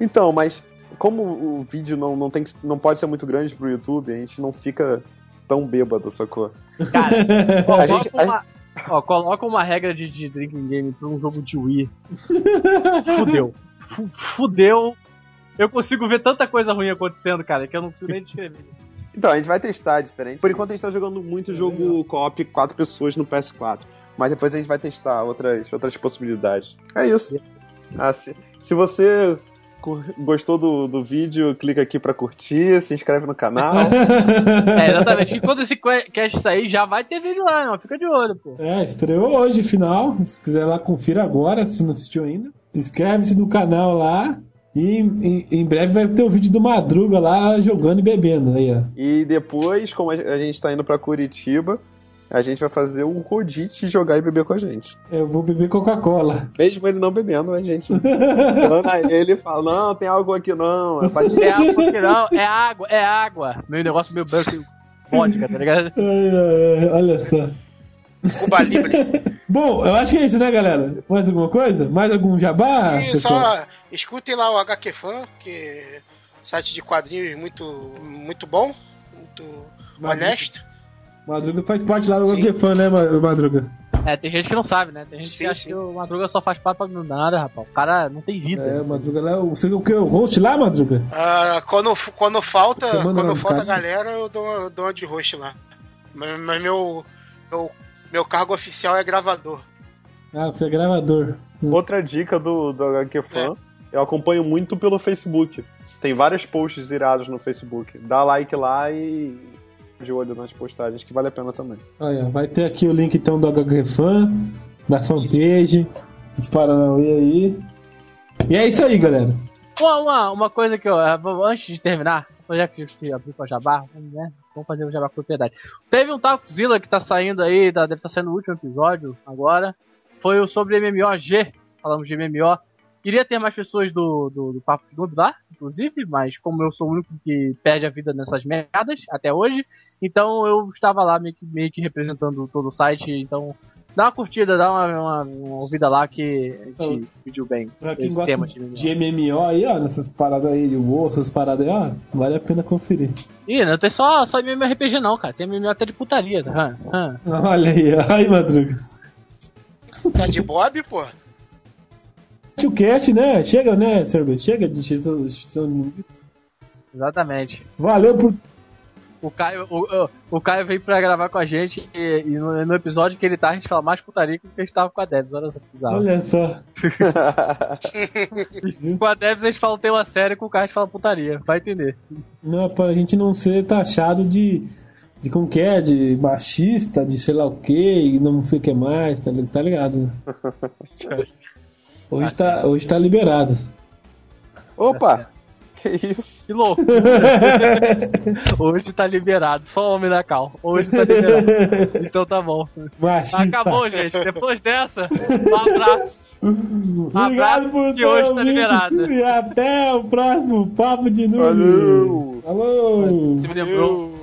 Então, mas como o vídeo não, não, tem, que- não pode ser muito grande pro YouTube, a gente não fica tão bêbado, sacou? Cara, *laughs* A coloca, gente- a uma, ó, coloca uma regra de, de drinking game pra um jogo de Wii. *laughs* Fudeu. Fu- Fudeu. Eu consigo ver tanta coisa ruim acontecendo, cara, que eu não consigo nem descrever. *laughs* Então, a gente vai testar diferente. Por enquanto a gente tá jogando muito jogo co-op quatro pessoas no PS4. Mas depois a gente vai testar outras, outras possibilidades. É isso. Ah, se, se você gostou do, do vídeo, clica aqui pra curtir, se inscreve no canal. *laughs* É, exatamente. E quando esse que- cast sair, já vai ter vídeo lá, não. Fica de olho, pô. É, estreou hoje, final. Se quiser lá, confira agora, se não assistiu ainda. Inscreve-se no canal lá. E em, em breve vai ter o vídeo do Madruga lá jogando e bebendo. Aí, ó. e depois, como a gente tá indo pra Curitiba, a gente vai fazer o Rodite jogar e beber com a gente. Eu vou beber Coca-Cola. Mesmo ele não bebendo, a gente dando a ele e fala, não, tem algo aqui não. É pra É água que não, é água, é água. Meu negócio meio branco, vodka, tá ligado? Olha só. Cuba Libre. *laughs* Bom, eu acho que é isso, né, galera? Mais alguma coisa? Mais algum jabá, pessoal? só escutem lá o HQ Fan, que é um site de quadrinhos muito, muito bom, muito Madruga. honesto. Madruga faz parte lá do Sim. GoFan, né, Ma- Madruga? É, tem gente que não sabe, né? Tem gente Sim, que acha sim. que o Madruga só faz parte pra nada, rapaz. O cara não tem vida. É, Madruga lá. Você o que? O host lá, Madruga? Ah, quando, quando falta, Semana quando falta a galera, eu dou, dou uma de host lá. Mas, mas meu, meu, meu cargo oficial é gravador. Ah, você é gravador. Outra dica do, do HQ Fan, eu acompanho muito pelo Facebook. Tem vários posts irados no Facebook. Dá like lá e de olho nas postagens, que vale a pena também. Olha, vai ter aqui o link então do HG Fan, da fanpage, dos Paranauê aí. E é isso aí, galera. Uma, uma, uma coisa que eu. eh, Antes de terminar, já que a gente abriu pra Jabá, vamos, né? Vamos fazer o Jabá com propriedade. Teve um Talkzilla que tá saindo aí, tá- deve estar saindo no último episódio agora. Foi o sobre MMOG. Falamos de MMO. Queria ter mais pessoas do, do, do Papo de Noob lá, inclusive, mas como eu sou o único que perde a vida nessas merdas até hoje, então eu estava lá meio que, meio que representando todo o site. Então, dá uma curtida, dá uma, uma, uma ouvida lá que a gente pediu bem. Pra quem esse gosta tema de, de MMO aí, ó, nessas paradas aí de WoW, essas paradas aí, ó, vale a pena conferir. Ih, não tem só, só MMORPG não, cara. Tem MMO até de putaria. Tá? Olha aí, aí, Madruga. Tá de Bob, pô? O cast, né? Chega, né, Serbe? Chega de Exatamente. Valeu por. O Caio, o, o, o Caio veio pra gravar com a gente e, e no, no episódio que ele tá, a gente fala mais putaria que a gente tava com a Debs. Olha só bizarro. Olha só. *laughs* Com a Debs a gente fala um tema sério com o Caio a gente fala putaria. Vai entender. Não, pra gente não ser taxado de. De como que é? De machista, de sei lá o que, e não sei o que mais, tá, tá ligado? Né? *laughs* Hoje tá, hoje tá liberado. Opa! Que isso? Que louco. *laughs* Hoje tá liberado. Só homem da cal. Hoje tá liberado. Então tá bom. Machista. Acabou, gente. Depois dessa, um abraço. Obrigado abraço por que hoje tá liberado. E até o próximo Papo de Nuvem. Valeu! Falou! Você me lembrou